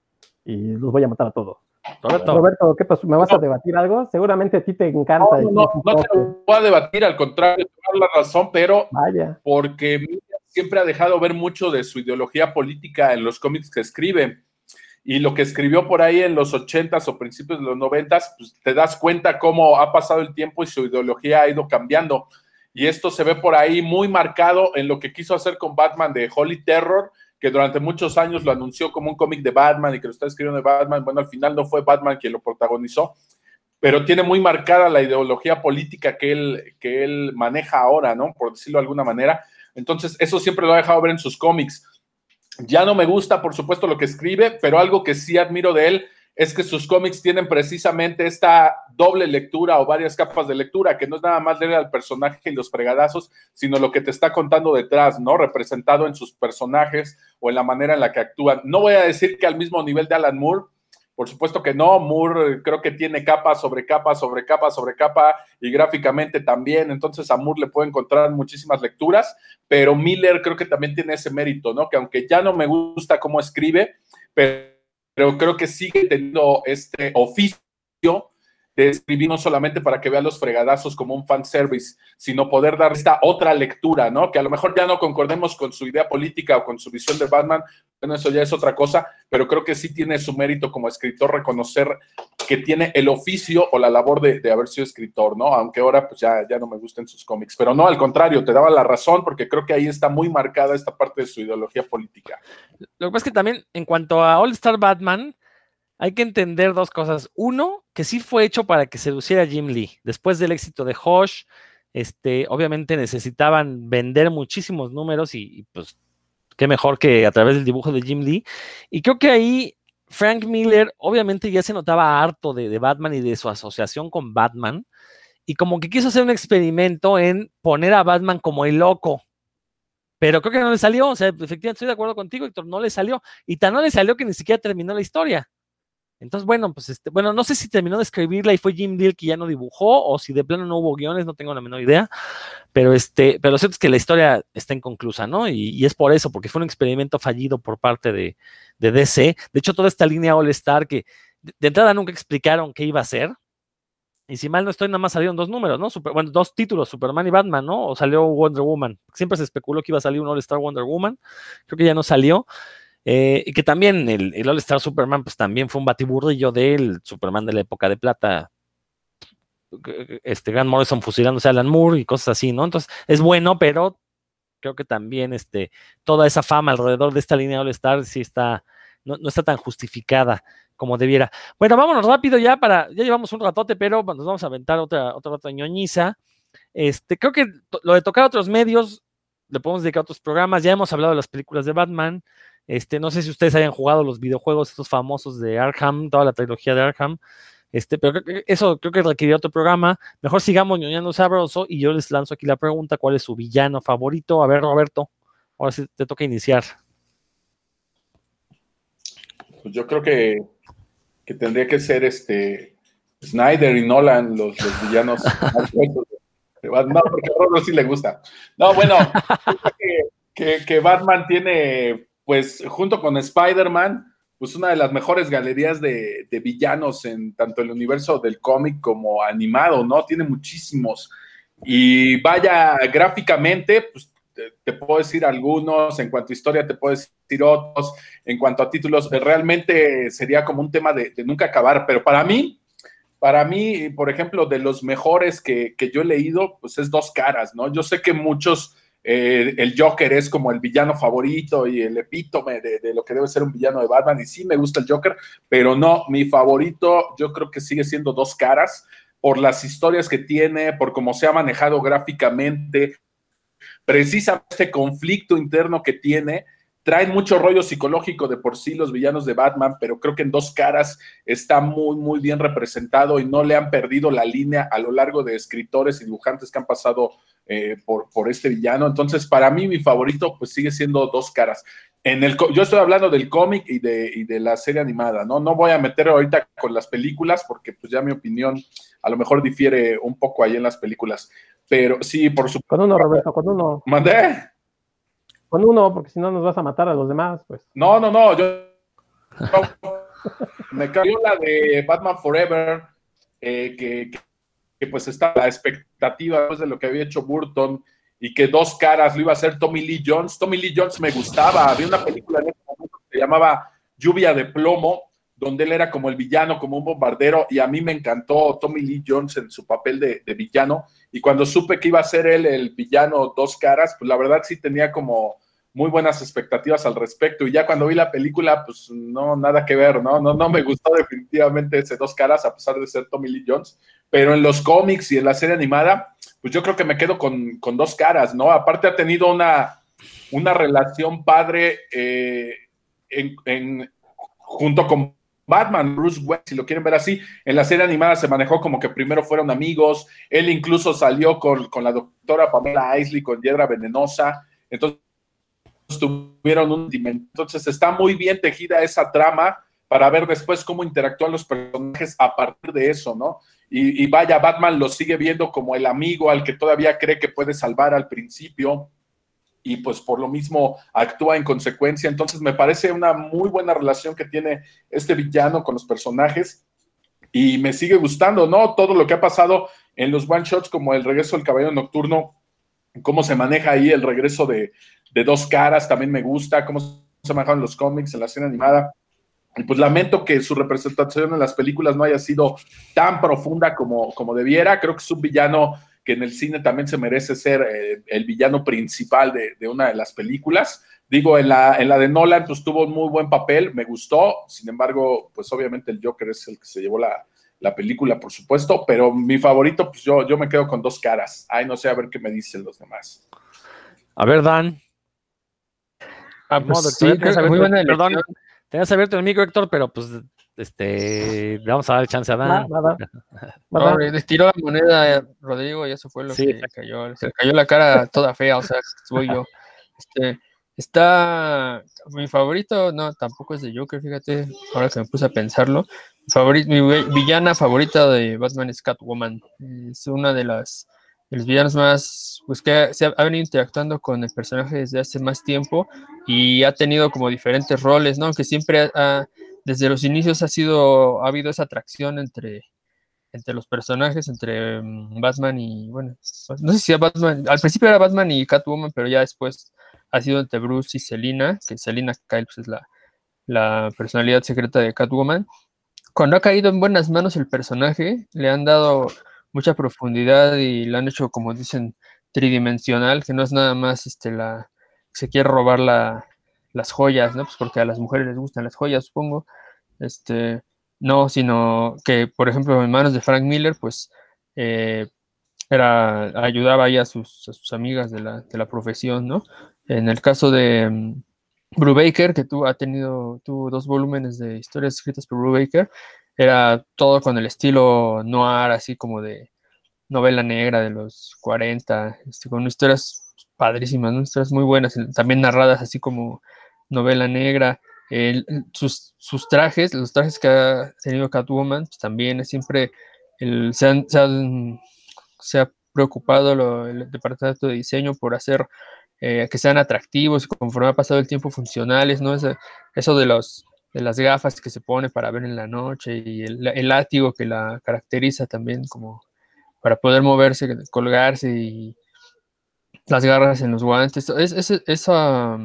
y los voy a matar a todos. Roberto. Roberto, ¿qué pasó? ¿Me vas a debatir algo? Seguramente a ti te encanta. No, no, no, no te voy a debatir, al contrario, te la razón, pero Vaya. porque siempre ha dejado ver mucho de su ideología política en los cómics que escribe. Y lo que escribió por ahí en los 80s o principios de los 90s, pues te das cuenta cómo ha pasado el tiempo y su ideología ha ido cambiando. Y esto se ve por ahí muy marcado en lo que quiso hacer con Batman de Holy Terror, que durante muchos años lo anunció como un cómic de Batman y que lo está escribiendo de Batman. Bueno, al final no fue Batman quien lo protagonizó, pero tiene muy marcada la ideología política que él, que él maneja ahora, ¿no? Por decirlo de alguna manera. Entonces, eso siempre lo ha dejado ver en sus cómics. Ya no me gusta, por supuesto, lo que escribe, pero algo que sí admiro de él es que sus cómics tienen precisamente esta doble lectura o varias capas de lectura, que no es nada más leer al personaje y los fregadazos, sino lo que te está contando detrás, ¿no? Representado en sus personajes o en la manera en la que actúan. No voy a decir que al mismo nivel de Alan Moore, por supuesto que no, Moore creo que tiene capa sobre capa, sobre capa, sobre capa y gráficamente también, entonces a Moore le puedo encontrar muchísimas lecturas, pero Miller creo que también tiene ese mérito, ¿no? Que aunque ya no me gusta cómo escribe, pero pero creo que sigue teniendo este oficio de escribir no solamente para que vea los fregadazos como un fanservice, sino poder dar esta otra lectura, ¿no? Que a lo mejor ya no concordemos con su idea política o con su visión de Batman, bueno, eso ya es otra cosa, pero creo que sí tiene su mérito como escritor reconocer que tiene el oficio o la labor de, de haber sido escritor, ¿no? Aunque ahora pues ya, ya no me gusten sus cómics, pero no, al contrario, te daba la razón porque creo que ahí está muy marcada esta parte de su ideología política. Lo que pasa es que también en cuanto a All Star Batman, hay que entender dos cosas. Uno, que sí fue hecho para que seduciera a Jim Lee. Después del éxito de Hosh, este, obviamente necesitaban vender muchísimos números y, y, pues qué mejor que a través del dibujo de Jim Lee. Y creo que ahí Frank Miller obviamente ya se notaba harto de, de Batman y de su asociación con Batman. Y como que quiso hacer un experimento en poner a Batman como el loco, pero creo que no le salió, o sea, efectivamente estoy de acuerdo contigo, Héctor, no le salió, y tan no le salió que ni siquiera terminó la historia. Entonces, bueno, pues este, bueno, no sé si terminó de escribirla y fue Jim Deal que ya no dibujó, o si de plano no hubo guiones, no tengo la menor idea. Pero este, pero lo cierto es que la historia está inconclusa, ¿no? Y, y es por eso, porque fue un experimento fallido por parte de, de DC. De hecho, toda esta línea All Star que de, de, entrada nunca explicaron qué iba a ser. Y si mal no estoy, nada más salieron dos números, ¿no? Super, bueno, dos títulos, Superman y Batman, ¿no? O salió Wonder Woman. Siempre se especuló que iba a salir un All Star Wonder Woman. Creo que ya no salió. Eh, y que también el, el All Star Superman, pues también fue un batiburrillo del Superman de la época de plata. Este Grant Morrison fusilándose a Alan Moore y cosas así, ¿no? Entonces es bueno, pero creo que también este, toda esa fama alrededor de esta línea All Star sí está, no, no está tan justificada como debiera. Bueno, vámonos rápido ya para, ya llevamos un ratote, pero nos vamos a aventar otra, otra, otra ñoñiza. Este, creo que lo de tocar otros medios, le podemos dedicar a otros programas. Ya hemos hablado de las películas de Batman. Este, no sé si ustedes hayan jugado los videojuegos estos famosos de Arkham, toda la trilogía de Arkham. Este, pero eso creo que requeriría otro programa. Mejor sigamos ñoñando sabroso y yo les lanzo aquí la pregunta: ¿cuál es su villano favorito? A ver, Roberto, ahora sí te toca iniciar. Pues yo creo que, que tendría que ser este Snyder y Nolan los, los villanos No, porque a Robert sí le gusta. No, bueno, que, que, que, Batman tiene, pues, junto con Spider-Man, pues una de las mejores galerías de, de, villanos en tanto el universo del cómic como animado, ¿no? Tiene muchísimos. Y vaya, gráficamente, pues te, te, puedo decir algunos, en cuanto a historia te puedo decir otros, en cuanto a títulos, realmente sería como un tema de, de nunca acabar, pero para mí, para mí, por ejemplo, de los mejores que, que, yo he leído, pues es dos caras, ¿no? Yo sé que muchos eh, el Joker es como el villano favorito y el epítome de, de, lo que debe ser un villano de Batman. Y sí me gusta el Joker, pero no, mi favorito yo creo que sigue siendo Dos Caras por las historias que tiene, por cómo se ha manejado gráficamente, precisamente este conflicto interno que tiene traen mucho rollo psicológico de por sí los villanos de Batman, pero creo que en dos caras está muy, muy bien representado y no le han perdido la línea a lo largo de escritores y dibujantes que han pasado eh, por, por este villano. Entonces, para mí, mi favorito, pues sigue siendo dos caras. En el, yo estoy hablando del cómic y de, y de la serie animada, ¿no? No voy a meter ahorita con las películas porque pues ya mi opinión a lo mejor difiere un poco ahí en las películas. Pero sí, por supuesto. Con uno, Roberto, con uno. ¿Mandé? Con uno, porque si no nos vas a matar a los demás, pues. No, no, no, yo. me cayó la de Batman Forever, eh, que, que, pues está la expectativa de lo que había hecho Burton y que dos caras lo iba a hacer Tommy Lee Jones. Tommy Lee Jones me gustaba, había una película en ese momento que se llamaba Lluvia de Plomo, donde él era como el villano, como un bombardero, y a mí me encantó Tommy Lee Jones en su papel de, villano, y cuando supe que iba a ser él el villano dos caras, pues la verdad sí tenía como muy buenas expectativas al respecto, y ya cuando vi la película, pues no, nada que ver, ¿no? No, no me gustó definitivamente ese dos caras, a pesar de ser Tommy Lee Jones, pero en los cómics y en la serie animada, pues yo creo que me quedo con, con dos caras, ¿no? Aparte ha tenido una, una relación padre eh, en, en, junto con Batman, Bruce Wayne, si lo quieren ver así, en la serie animada se manejó como que primero fueron amigos, él incluso salió con, con la doctora Pamela Isley con Hiedra Venenosa, entonces tuvieron un entonces está muy bien tejida esa trama para ver después cómo interactúan los personajes a partir de eso, ¿no? Y, y vaya, Batman lo sigue viendo como el amigo al que todavía cree que puede salvar al principio, y pues por lo mismo actúa en consecuencia. Entonces me parece una muy buena relación que tiene este villano con los personajes y me sigue gustando, ¿no? Todo lo que ha pasado en los one shots como el regreso del caballero nocturno, cómo se maneja ahí el regreso de, de dos caras, también me gusta, cómo se manejan los cómics en la serie animada. Y pues lamento que su representación en las películas no haya sido tan profunda como, como debiera. Creo que es un villano que en el cine también se merece ser eh, el villano principal de, de, una de las películas. Digo, en la, en la de Nolan, pues tuvo un muy buen papel, me gustó. Sin embargo, pues obviamente el Joker es el que se llevó la, la película, por supuesto, pero mi favorito, pues yo, yo me quedo con dos caras. Ay, no sé, a ver qué me dicen los demás. A ver, Dan. Ah, pues, sí, creo, muy buena Perdón, tenías abierto el micro, Héctor, pero pues este, vamos a dar chance a Dan. Nada, nada. No, le tiró la moneda a Rodrigo y eso fue lo sí. que le cayó. Se le cayó la cara toda fea, o sea, soy yo. Este, está mi favorito, no, tampoco es de Joker, fíjate, ahora que me puse a pensarlo. Mi, favorito, mi villana favorita de Batman es Catwoman. Es una de las de los villanos más, pues que se ha, ha, venido interactuando con el personaje desde hace más tiempo y ha tenido como diferentes roles, ¿no? Aunque siempre ha, desde los inicios ha sido, ha habido esa atracción entre, entre los personajes, entre um, Batman y, bueno, no sé si era Batman, al principio era Batman y Catwoman, pero ya después ha sido entre Bruce y Selina, que Selina Kyle pues, es la, la personalidad secreta de Catwoman. Cuando ha caído en buenas manos el personaje, le han dado mucha profundidad y lo han hecho, como dicen, tridimensional, que no es nada más este, la, se quiere robar la, las joyas, ¿no? Pues porque a las mujeres les gustan las joyas, supongo. Este, no, sino que, por ejemplo, en manos de Frank Miller, pues eh, era, ayudaba ahí a sus, amigas de la, de la, profesión, ¿no? En el caso de um, Brubaker, que tú ha tenido, tuvo dos volúmenes de historias escritas por Brubaker, era todo con el estilo noir, así como de novela negra de los 40, este, con historias padrísimas, historias muy buenas, también narradas así como novela negra. Sus, sus, trajes, los trajes que ha tenido Catwoman, pues también siempre se, han, se, ha preocupado el departamento de diseño por hacer eh, que sean atractivos conforme ha pasado el tiempo funcionales, ¿no? Eso, eso de, los, de las gafas que se pone para ver en la noche y el, el látigo que la caracteriza también como para poder moverse, colgarse y las garras en los guantes. Es, es, esa,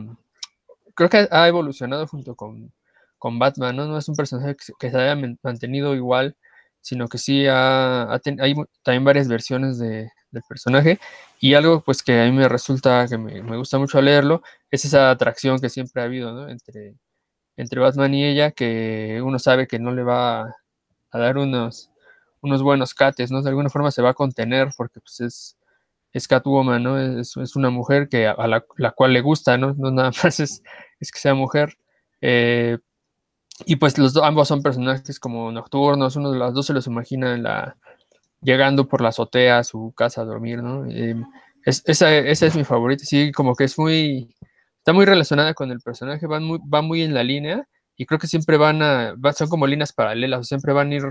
creo que ha evolucionado junto con, con Batman, ¿no? No es un personaje que se, haya mantenido igual, sino que sí ha, hay también varias versiones de, del personaje. Y algo pues que a mí me resulta, que me, gusta mucho leerlo, es esa atracción que siempre ha habido ¿no? entre, entre Batman y ella, que uno sabe que no le va a dar unos, unos buenos cates, ¿no? De alguna forma se va a contener porque pues es, es Catwoman, ¿no? Es, una mujer que a la, la, cual le gusta, ¿no? No nada más es, es que sea mujer. Eh, y pues los ambos son personajes como nocturnos, uno de los dos se los imagina en la, llegando por la azotea a su casa a dormir, ¿no? Eh, es, esa, esa, es mi favorita, sí, como que es muy, está muy relacionada con el personaje, van muy, va muy en la línea y creo que siempre van a, son como líneas paralelas, siempre van a ir,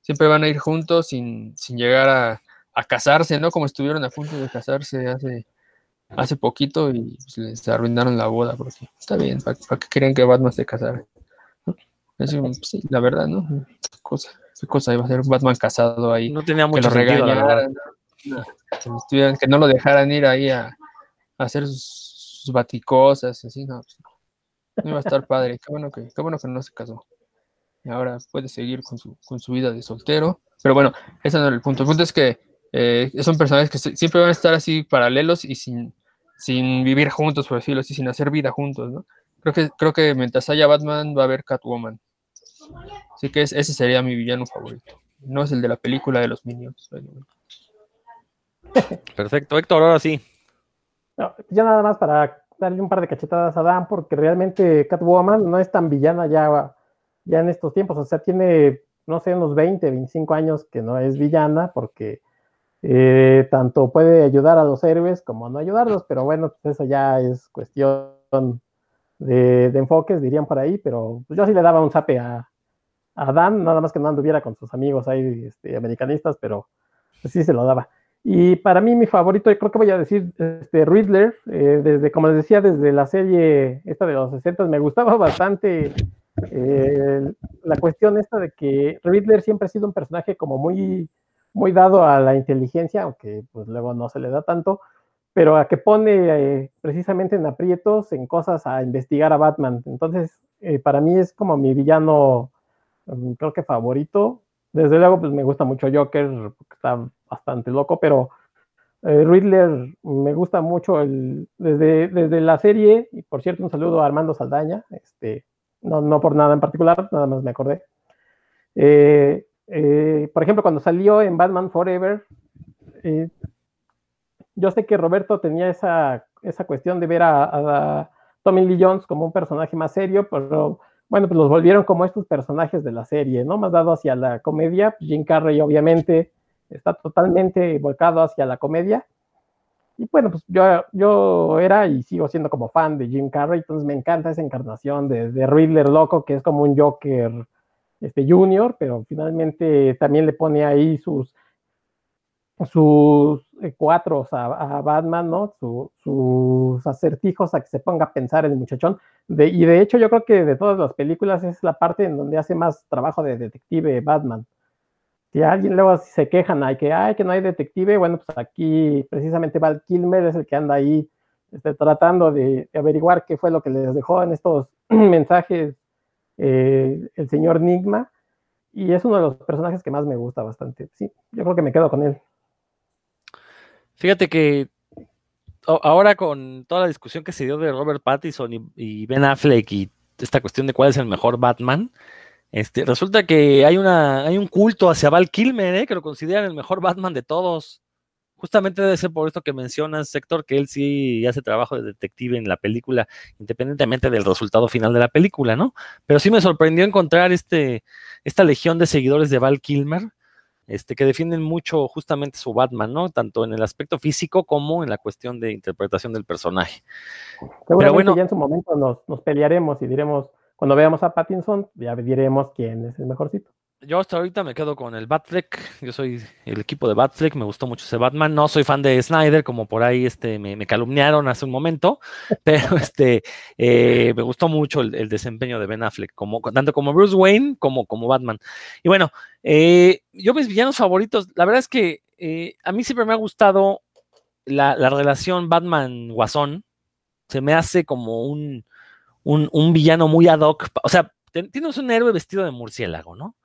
siempre van a ir juntos sin, sin llegar a, a, casarse, ¿no? Como estuvieron a punto de casarse hace, hace poquito y pues, les arruinaron la boda, porque está bien, ¿para, para que creen que Batman se casara? sí, la verdad, ¿no? ¿Qué cosa, qué cosa iba a ser Batman casado ahí? No tenía mucho que lo sentido, regañaran, que, no lo dejaran ir ahí a, hacer sus, baticosas, así, no, pues, no iba a estar padre. Qué bueno que, qué bueno que no se casó. Y ahora puede seguir con su, con su vida de soltero. Pero bueno, ese no era el punto. El punto es que eh, son personajes que siempre van a estar así paralelos y sin, sin vivir juntos, por decirlo así, sin hacer vida juntos, ¿no? Creo que, creo que mientras haya Batman va a haber Catwoman. Así que ese sería mi villano favorito. No es el de la película de los Minions. Perfecto, Héctor, ahora sí. ya nada más para darle un par de cachetadas a Dan, porque realmente Catwoman no es tan villana ya, ya en estos tiempos. O sea, tiene, no sé, unos 20, 25 años que no es villana, porque eh, tanto puede ayudar a los héroes como no ayudarlos, pero bueno, pues eso ya es cuestión de, enfoques, dirían por ahí, pero pues yo sí le daba un zape a, a, Dan, nada más que no anduviera con sus amigos ahí este, americanistas, pero pues sí se lo daba. Y para mí mi favorito, yo creo que voy a decir este, Riddler, eh, desde, como les decía, desde la serie esta de los 60 me gustaba bastante eh, la cuestión esta de que Riddler siempre ha sido un personaje como muy, muy dado a la inteligencia, aunque pues luego no se le da tanto, pero a que pone eh, precisamente en aprietos, en cosas a investigar a Batman. Entonces, eh, para mí es como mi villano, mm, creo que favorito. Desde luego, pues me gusta mucho Joker, porque está bastante loco, pero eh, Riddler me gusta mucho desde, desde la serie, y por cierto, un saludo a Armando Saldaña, este, no, no por nada en particular, nada más me acordé. Por ejemplo, cuando salió en Batman Forever, yo sé que Roberto tenía esa, esa cuestión de ver a, Tommy Lee Jones como un personaje más serio, pero bueno, pues los volvieron como estos personajes de la serie, ¿no? Más dado hacia la comedia. Jim Carrey obviamente está totalmente volcado hacia la comedia. Y bueno, pues yo, yo era y sigo siendo como fan de Jim Carrey, entonces me encanta esa encarnación de, de Riddler loco, que es como un Joker este, junior, pero finalmente también le pone ahí sus, sus eh, cuatro a, Batman, ¿no? sus acertijos a que se ponga a pensar el muchachón. Y de hecho yo creo que de todas las películas es la parte en donde hace más trabajo de detective Batman. Si alguien luego se quejan, hay que, ay, que no hay detective, bueno, pues aquí precisamente Val Kilmer es el que anda ahí este, tratando de, averiguar qué fue lo que les dejó en estos mensajes eh, el señor Nigma. Y es uno de los personajes que más me gusta bastante. Sí, yo creo que me quedo con él. Fíjate que ahora con toda la discusión que se dio de Robert Pattinson y, Ben Affleck y esta cuestión de cuál es el mejor Batman, este, resulta que hay, una, hay un culto hacia Val Kilmer, ¿eh? que lo consideran el mejor Batman de todos. Justamente debe ser por esto que mencionas, Sector, que él sí hace trabajo de detective en la película, independientemente del resultado final de la película, ¿no? Pero sí me sorprendió encontrar este, esta legión de seguidores de Val Kilmer este, que defienden mucho justamente su Batman, ¿no? Tanto en el aspecto físico como en la cuestión de interpretación del personaje. Pero bueno, ya en su momento nos, pelearemos y diremos, cuando veamos a Pattinson, ya diremos quién es el mejorcito. Yo hasta ahorita me quedo con el Batfleck. Yo soy el equipo de Batfleck. Me gustó mucho ese Batman. No soy fan de Snyder, como por ahí este, me, calumniaron hace un momento. Pero este, eh, me gustó mucho el, desempeño de Ben Affleck, como, tanto como Bruce Wayne como como Batman. Y bueno, eh, yo mis villanos favoritos, la verdad es que eh, a mí siempre me ha gustado la, relación Batman-Guasón. Se me hace como un, un villano muy ad hoc. O sea, tienes un héroe vestido de murciélago, ¿no?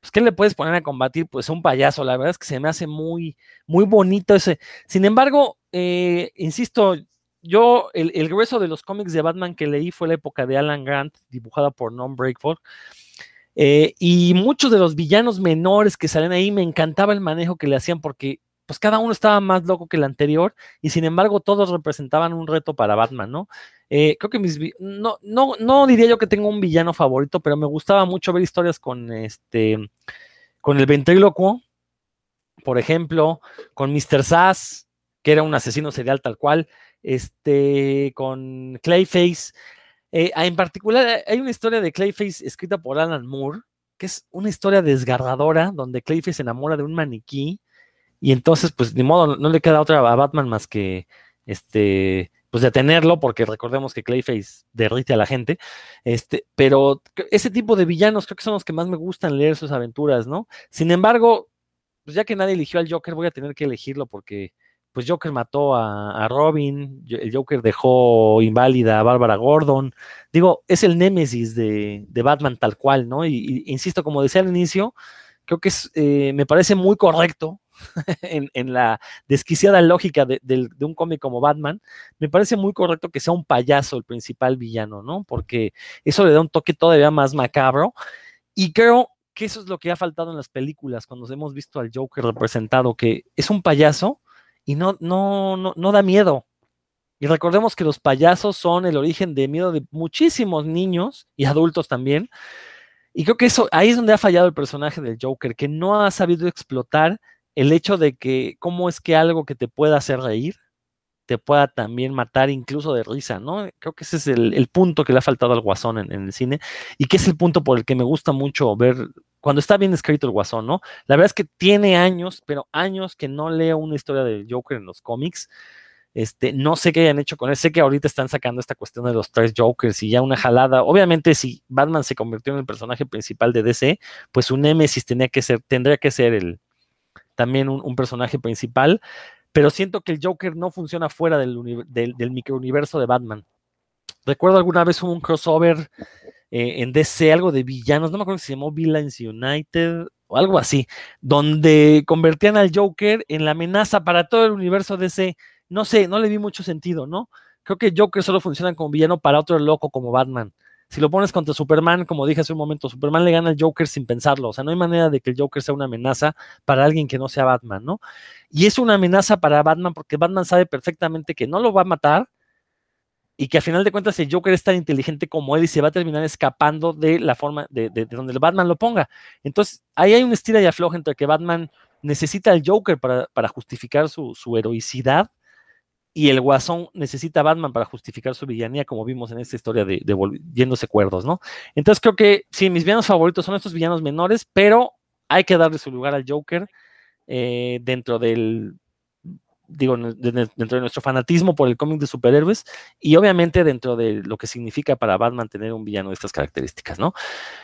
Pues, ¿qué le puedes poner a combatir? Pues un payaso, la verdad es que se me hace muy, muy bonito ese. Sin embargo, eh, insisto, yo, el, grueso de los cómics de Batman que leí fue la época de Alan Grant, dibujada por Non Breakford. Eh, y muchos de los villanos menores que salen ahí, me encantaba el manejo que le hacían porque pues cada uno estaba más loco que el anterior y sin embargo todos representaban un reto para Batman, ¿no? Eh, creo que mis, no, no, no diría yo que tengo un villano favorito, pero me gustaba mucho ver historias con este, con el ventrílocuo, por ejemplo, con Mr. Sass, que era un asesino serial tal cual, este, con Clayface. Eh, en particular, hay una historia de Clayface escrita por Alan Moore, que es una historia desgarradora, donde Clayface se enamora de un maniquí y entonces, pues, ni modo, no le queda otra a Batman más que este, pues detenerlo, porque recordemos que Clayface derrite a la gente. Este, pero ese tipo de villanos creo que son los que más me gustan leer sus aventuras, ¿no? Sin embargo, pues ya que nadie eligió al Joker, voy a tener que elegirlo porque pues Joker mató a, Robin, el Joker dejó inválida a Bárbara Gordon. Digo, es el némesis de, Batman tal cual, ¿no? Y, insisto, como decía al inicio, creo que es, eh, me parece muy correcto en, la desquiciada lógica de, un cómic como Batman, me parece muy correcto que sea un payaso el principal villano, ¿no? Porque eso le da un toque todavía más macabro. Y creo que eso es lo que ha faltado en las películas cuando hemos visto al Joker representado, que es un payaso y no, no, no, no da miedo. Y recordemos que los payasos son el origen de miedo de muchísimos niños y adultos también. Y creo que eso, ahí es donde ha fallado el personaje del Joker, que no ha sabido explotar el hecho de que cómo es que algo que te pueda hacer reír te pueda también matar incluso de risa, ¿no? Creo que ese es el, punto que le ha faltado al Guasón en, el cine y que es el punto por el que me gusta mucho ver cuando está bien escrito el Guasón, ¿no? La verdad es que tiene años, pero años que no leo una historia de Joker en los cómics. Este, no sé qué hayan hecho con él. Sé que ahorita están sacando esta cuestión de los tres Jokers y ya una jalada. Obviamente, si Batman se convirtió en el personaje principal de DC, pues su némesis tenía que ser, tendría que ser el, también un, personaje principal, pero siento que el Joker no funciona fuera del, microuniverso de Batman. Recuerdo alguna vez un crossover eh, en DC, algo de villanos, no me acuerdo si se llamó Villains United o algo así, donde convertían al Joker en la amenaza para todo el universo DC. No sé, no le vi mucho sentido, ¿no? Creo que Joker solo funciona como villano para otro loco como Batman. Si lo pones contra Superman, como dije hace un momento, Superman le gana al Joker sin pensarlo. O sea, no hay manera de que el Joker sea una amenaza para alguien que no sea Batman, ¿no? Y es una amenaza para Batman porque Batman sabe perfectamente que no lo va a matar y que a final de cuentas el Joker es tan inteligente como él y se va a terminar escapando de la forma de, donde el Batman lo ponga. Entonces, ahí hay un estira y afloja entre que Batman necesita al Joker para, justificar su, su heroicidad y el Guasón necesita a Batman para justificar su villanía, como vimos en esta historia de, de yéndose cuerdos, ¿no? Entonces creo que sí, mis villanos favoritos son estos villanos menores, pero hay que darle su lugar al Joker eh, dentro del, digo, dentro de nuestro fanatismo por el cómic de superhéroes y obviamente dentro de lo que significa para Batman tener un villano de estas características, ¿no?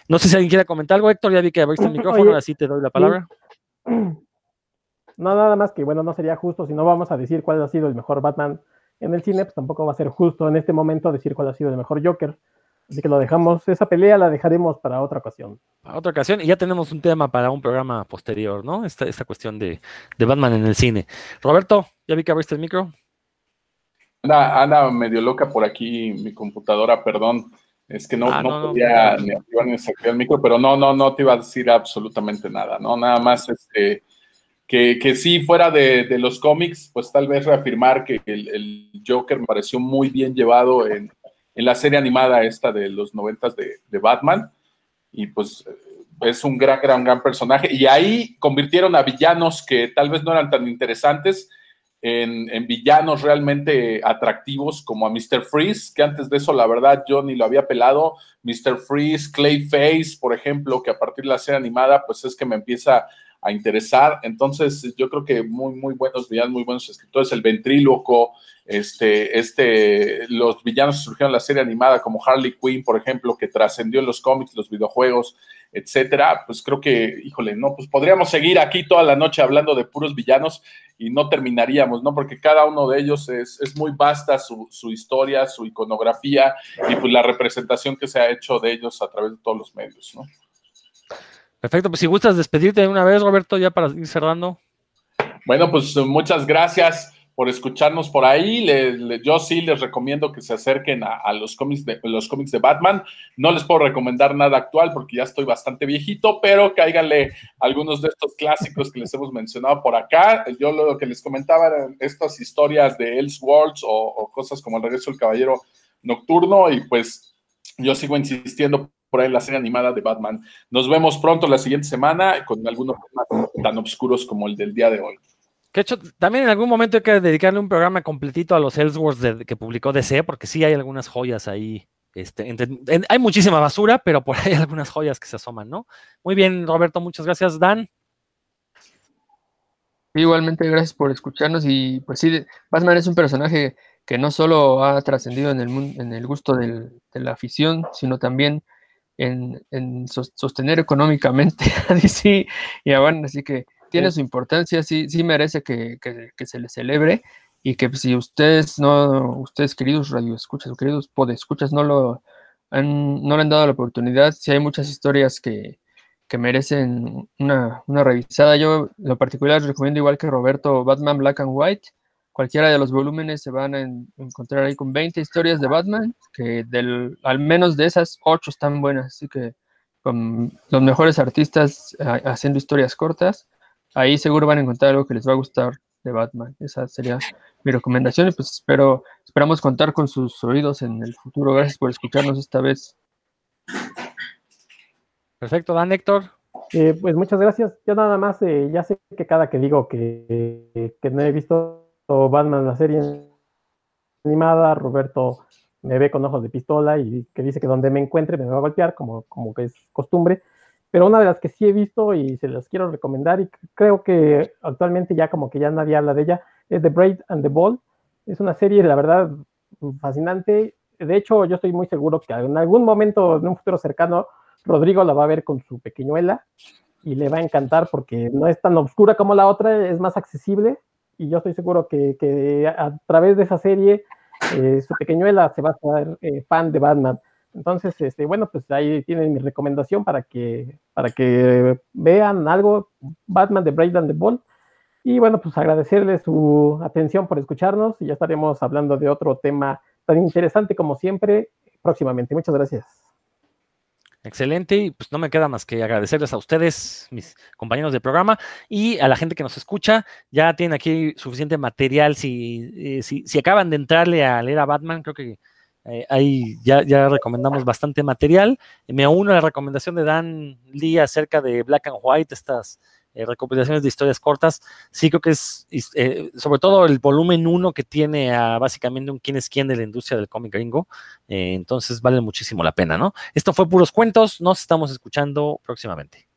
No sé si alguien quiere comentar algo, Héctor, ya vi que abriste el micrófono, así te doy la palabra. No, nada más que, bueno, no sería justo si no vamos a decir cuál ha sido el mejor Batman en el cine, pues tampoco va a ser justo en este momento decir cuál ha sido el mejor Joker. Así que lo dejamos, esa pelea la dejaremos para otra ocasión. Para otra ocasión, y ya tenemos un tema para un programa posterior, ¿no? Esta, esta cuestión de, Batman en el cine. Roberto, ya vi que abriste el micro. Anda, anda medio loca por aquí mi computadora, perdón. Es que no, ah, no, podía ni activar ni sacar el micro, pero no, no, no te iba a decir absolutamente nada, ¿no? Nada más este que, sí, fuera de, los cómics, pues tal vez reafirmar que el, Joker me pareció muy bien llevado en, la serie animada esta de los noventas de, Batman. Y pues es un gran, gran, gran personaje. Y ahí convirtieron a villanos que tal vez no eran tan interesantes en, en, villanos realmente atractivos como a Mr. Freeze, que antes de eso la verdad yo ni lo había pelado. Mr. Freeze, Clayface, por ejemplo, que a partir de la serie animada pues es que me empieza a interesar. Entonces, yo creo que muy, muy buenos villanos, muy buenos escritores. El ventríloco, este, este, los villanos que surgieron en la serie animada, como Harley Quinn, por ejemplo, que trascendió en los cómics, los videojuegos, etcétera. Pues creo que, híjole, no, pues podríamos seguir aquí toda la noche hablando de puros villanos y no terminaríamos, ¿no? Porque cada uno de ellos es, es muy vasta su, su, historia, su iconografía y pues la representación que se ha hecho de ellos a través de todos los medios, ¿no? Perfecto, pues si gustas despedirte de una vez, Roberto, ya para ir cerrando. Bueno, pues muchas gracias por escucharnos por ahí. yo sí les recomiendo que se acerquen a, los, cómics de, los cómics de Batman. No les puedo recomendar nada actual porque ya estoy bastante viejito, pero cáiganle algunos de estos clásicos que les hemos mencionado por acá. Yo lo que les comentaba eran estas historias de Elseworlds o, o cosas como El regreso del caballero nocturno y pues yo sigo insistiendo por ahí en la serie animada de Batman. Nos vemos pronto la siguiente semana con algunos temas tan oscuros como el del día de hoy. Que hecho, también en algún momento hay que dedicarle un programa completito a los Elseworlds que publicó DC, porque sí hay algunas joyas ahí. Este, hay muchísima basura, pero por ahí hay algunas joyas que se asoman, ¿no? Muy bien, Roberto, muchas gracias. Dan. Igualmente, gracias por escucharnos. Y pues sí, Batman es un personaje que no solo ha trascendido en el, en el gusto de la afición, sino también en, sostener económicamente a DC y a Batman. Así que tiene su importancia, sí, sí merece que, se le celebre y que si ustedes no, ustedes queridos radioescuchas queridos podescuchas no lo han, no le han dado la oportunidad, si hay muchas historias que, merecen una, revisada. Yo, en lo particular, recomiendo igual que Roberto, Batman Black and White. Cualquiera de los volúmenes se van a encontrar ahí con 20 historias de Batman, que del, al menos de esas 8 están buenas, así que con los mejores artistas haciendo historias cortas ahí seguro van a encontrar algo que les va a gustar de Batman. Esa sería mi recomendación y pues espero, esperamos contar con sus oídos en el futuro. Gracias por escucharnos esta vez. Perfecto, Dan Héctor. Eh, pues muchas gracias. Yo nada más, eh, ya sé que cada que digo que, que no he visto Batman la serie animada, Roberto me ve con ojos de pistola y que dice que donde me encuentre me va a golpear, como, como que es costumbre pero una de las que sí he visto y se las quiero recomendar y creo que actualmente ya como que ya nadie habla de ella, es The Braid and the Ball. Es una serie, la verdad, fascinante. De hecho, yo estoy muy seguro que en algún momento, en un futuro cercano, Rodrigo la va a ver con su pequeñuela y le va a encantar porque no es tan oscura como la otra, es más accesible y yo estoy seguro que, a través de esa serie eh, su pequeñuela se va a hacer eh, fan de Batman. Entonces, este, bueno, pues ahí tienen mi recomendación para que, para que vean algo, Batman de Brave and the Ball. Y bueno, pues agradecerles su atención por escucharnos y ya estaremos hablando de otro tema tan interesante como siempre próximamente. Muchas gracias. Excelente, y pues no me queda más que agradecerles a ustedes, mis compañeros de programa, y a la gente que nos escucha. Ya tienen aquí suficiente material. Si, eh, si, si acaban de entrarle a leer a Batman, creo que eh, ahí ya, ya, recomendamos bastante material. Me uno a la recomendación de Dan Lee acerca de Black and White, estas eh, recopilaciones de historias cortas. Sí creo que es, eh, sobre todo el volumen 1 que tiene a básicamente un quién es quién de la industria del cómic gringo. entonces vale muchísimo la pena, ¿no? Esto fue Puros Cuentos. Nos estamos escuchando próximamente.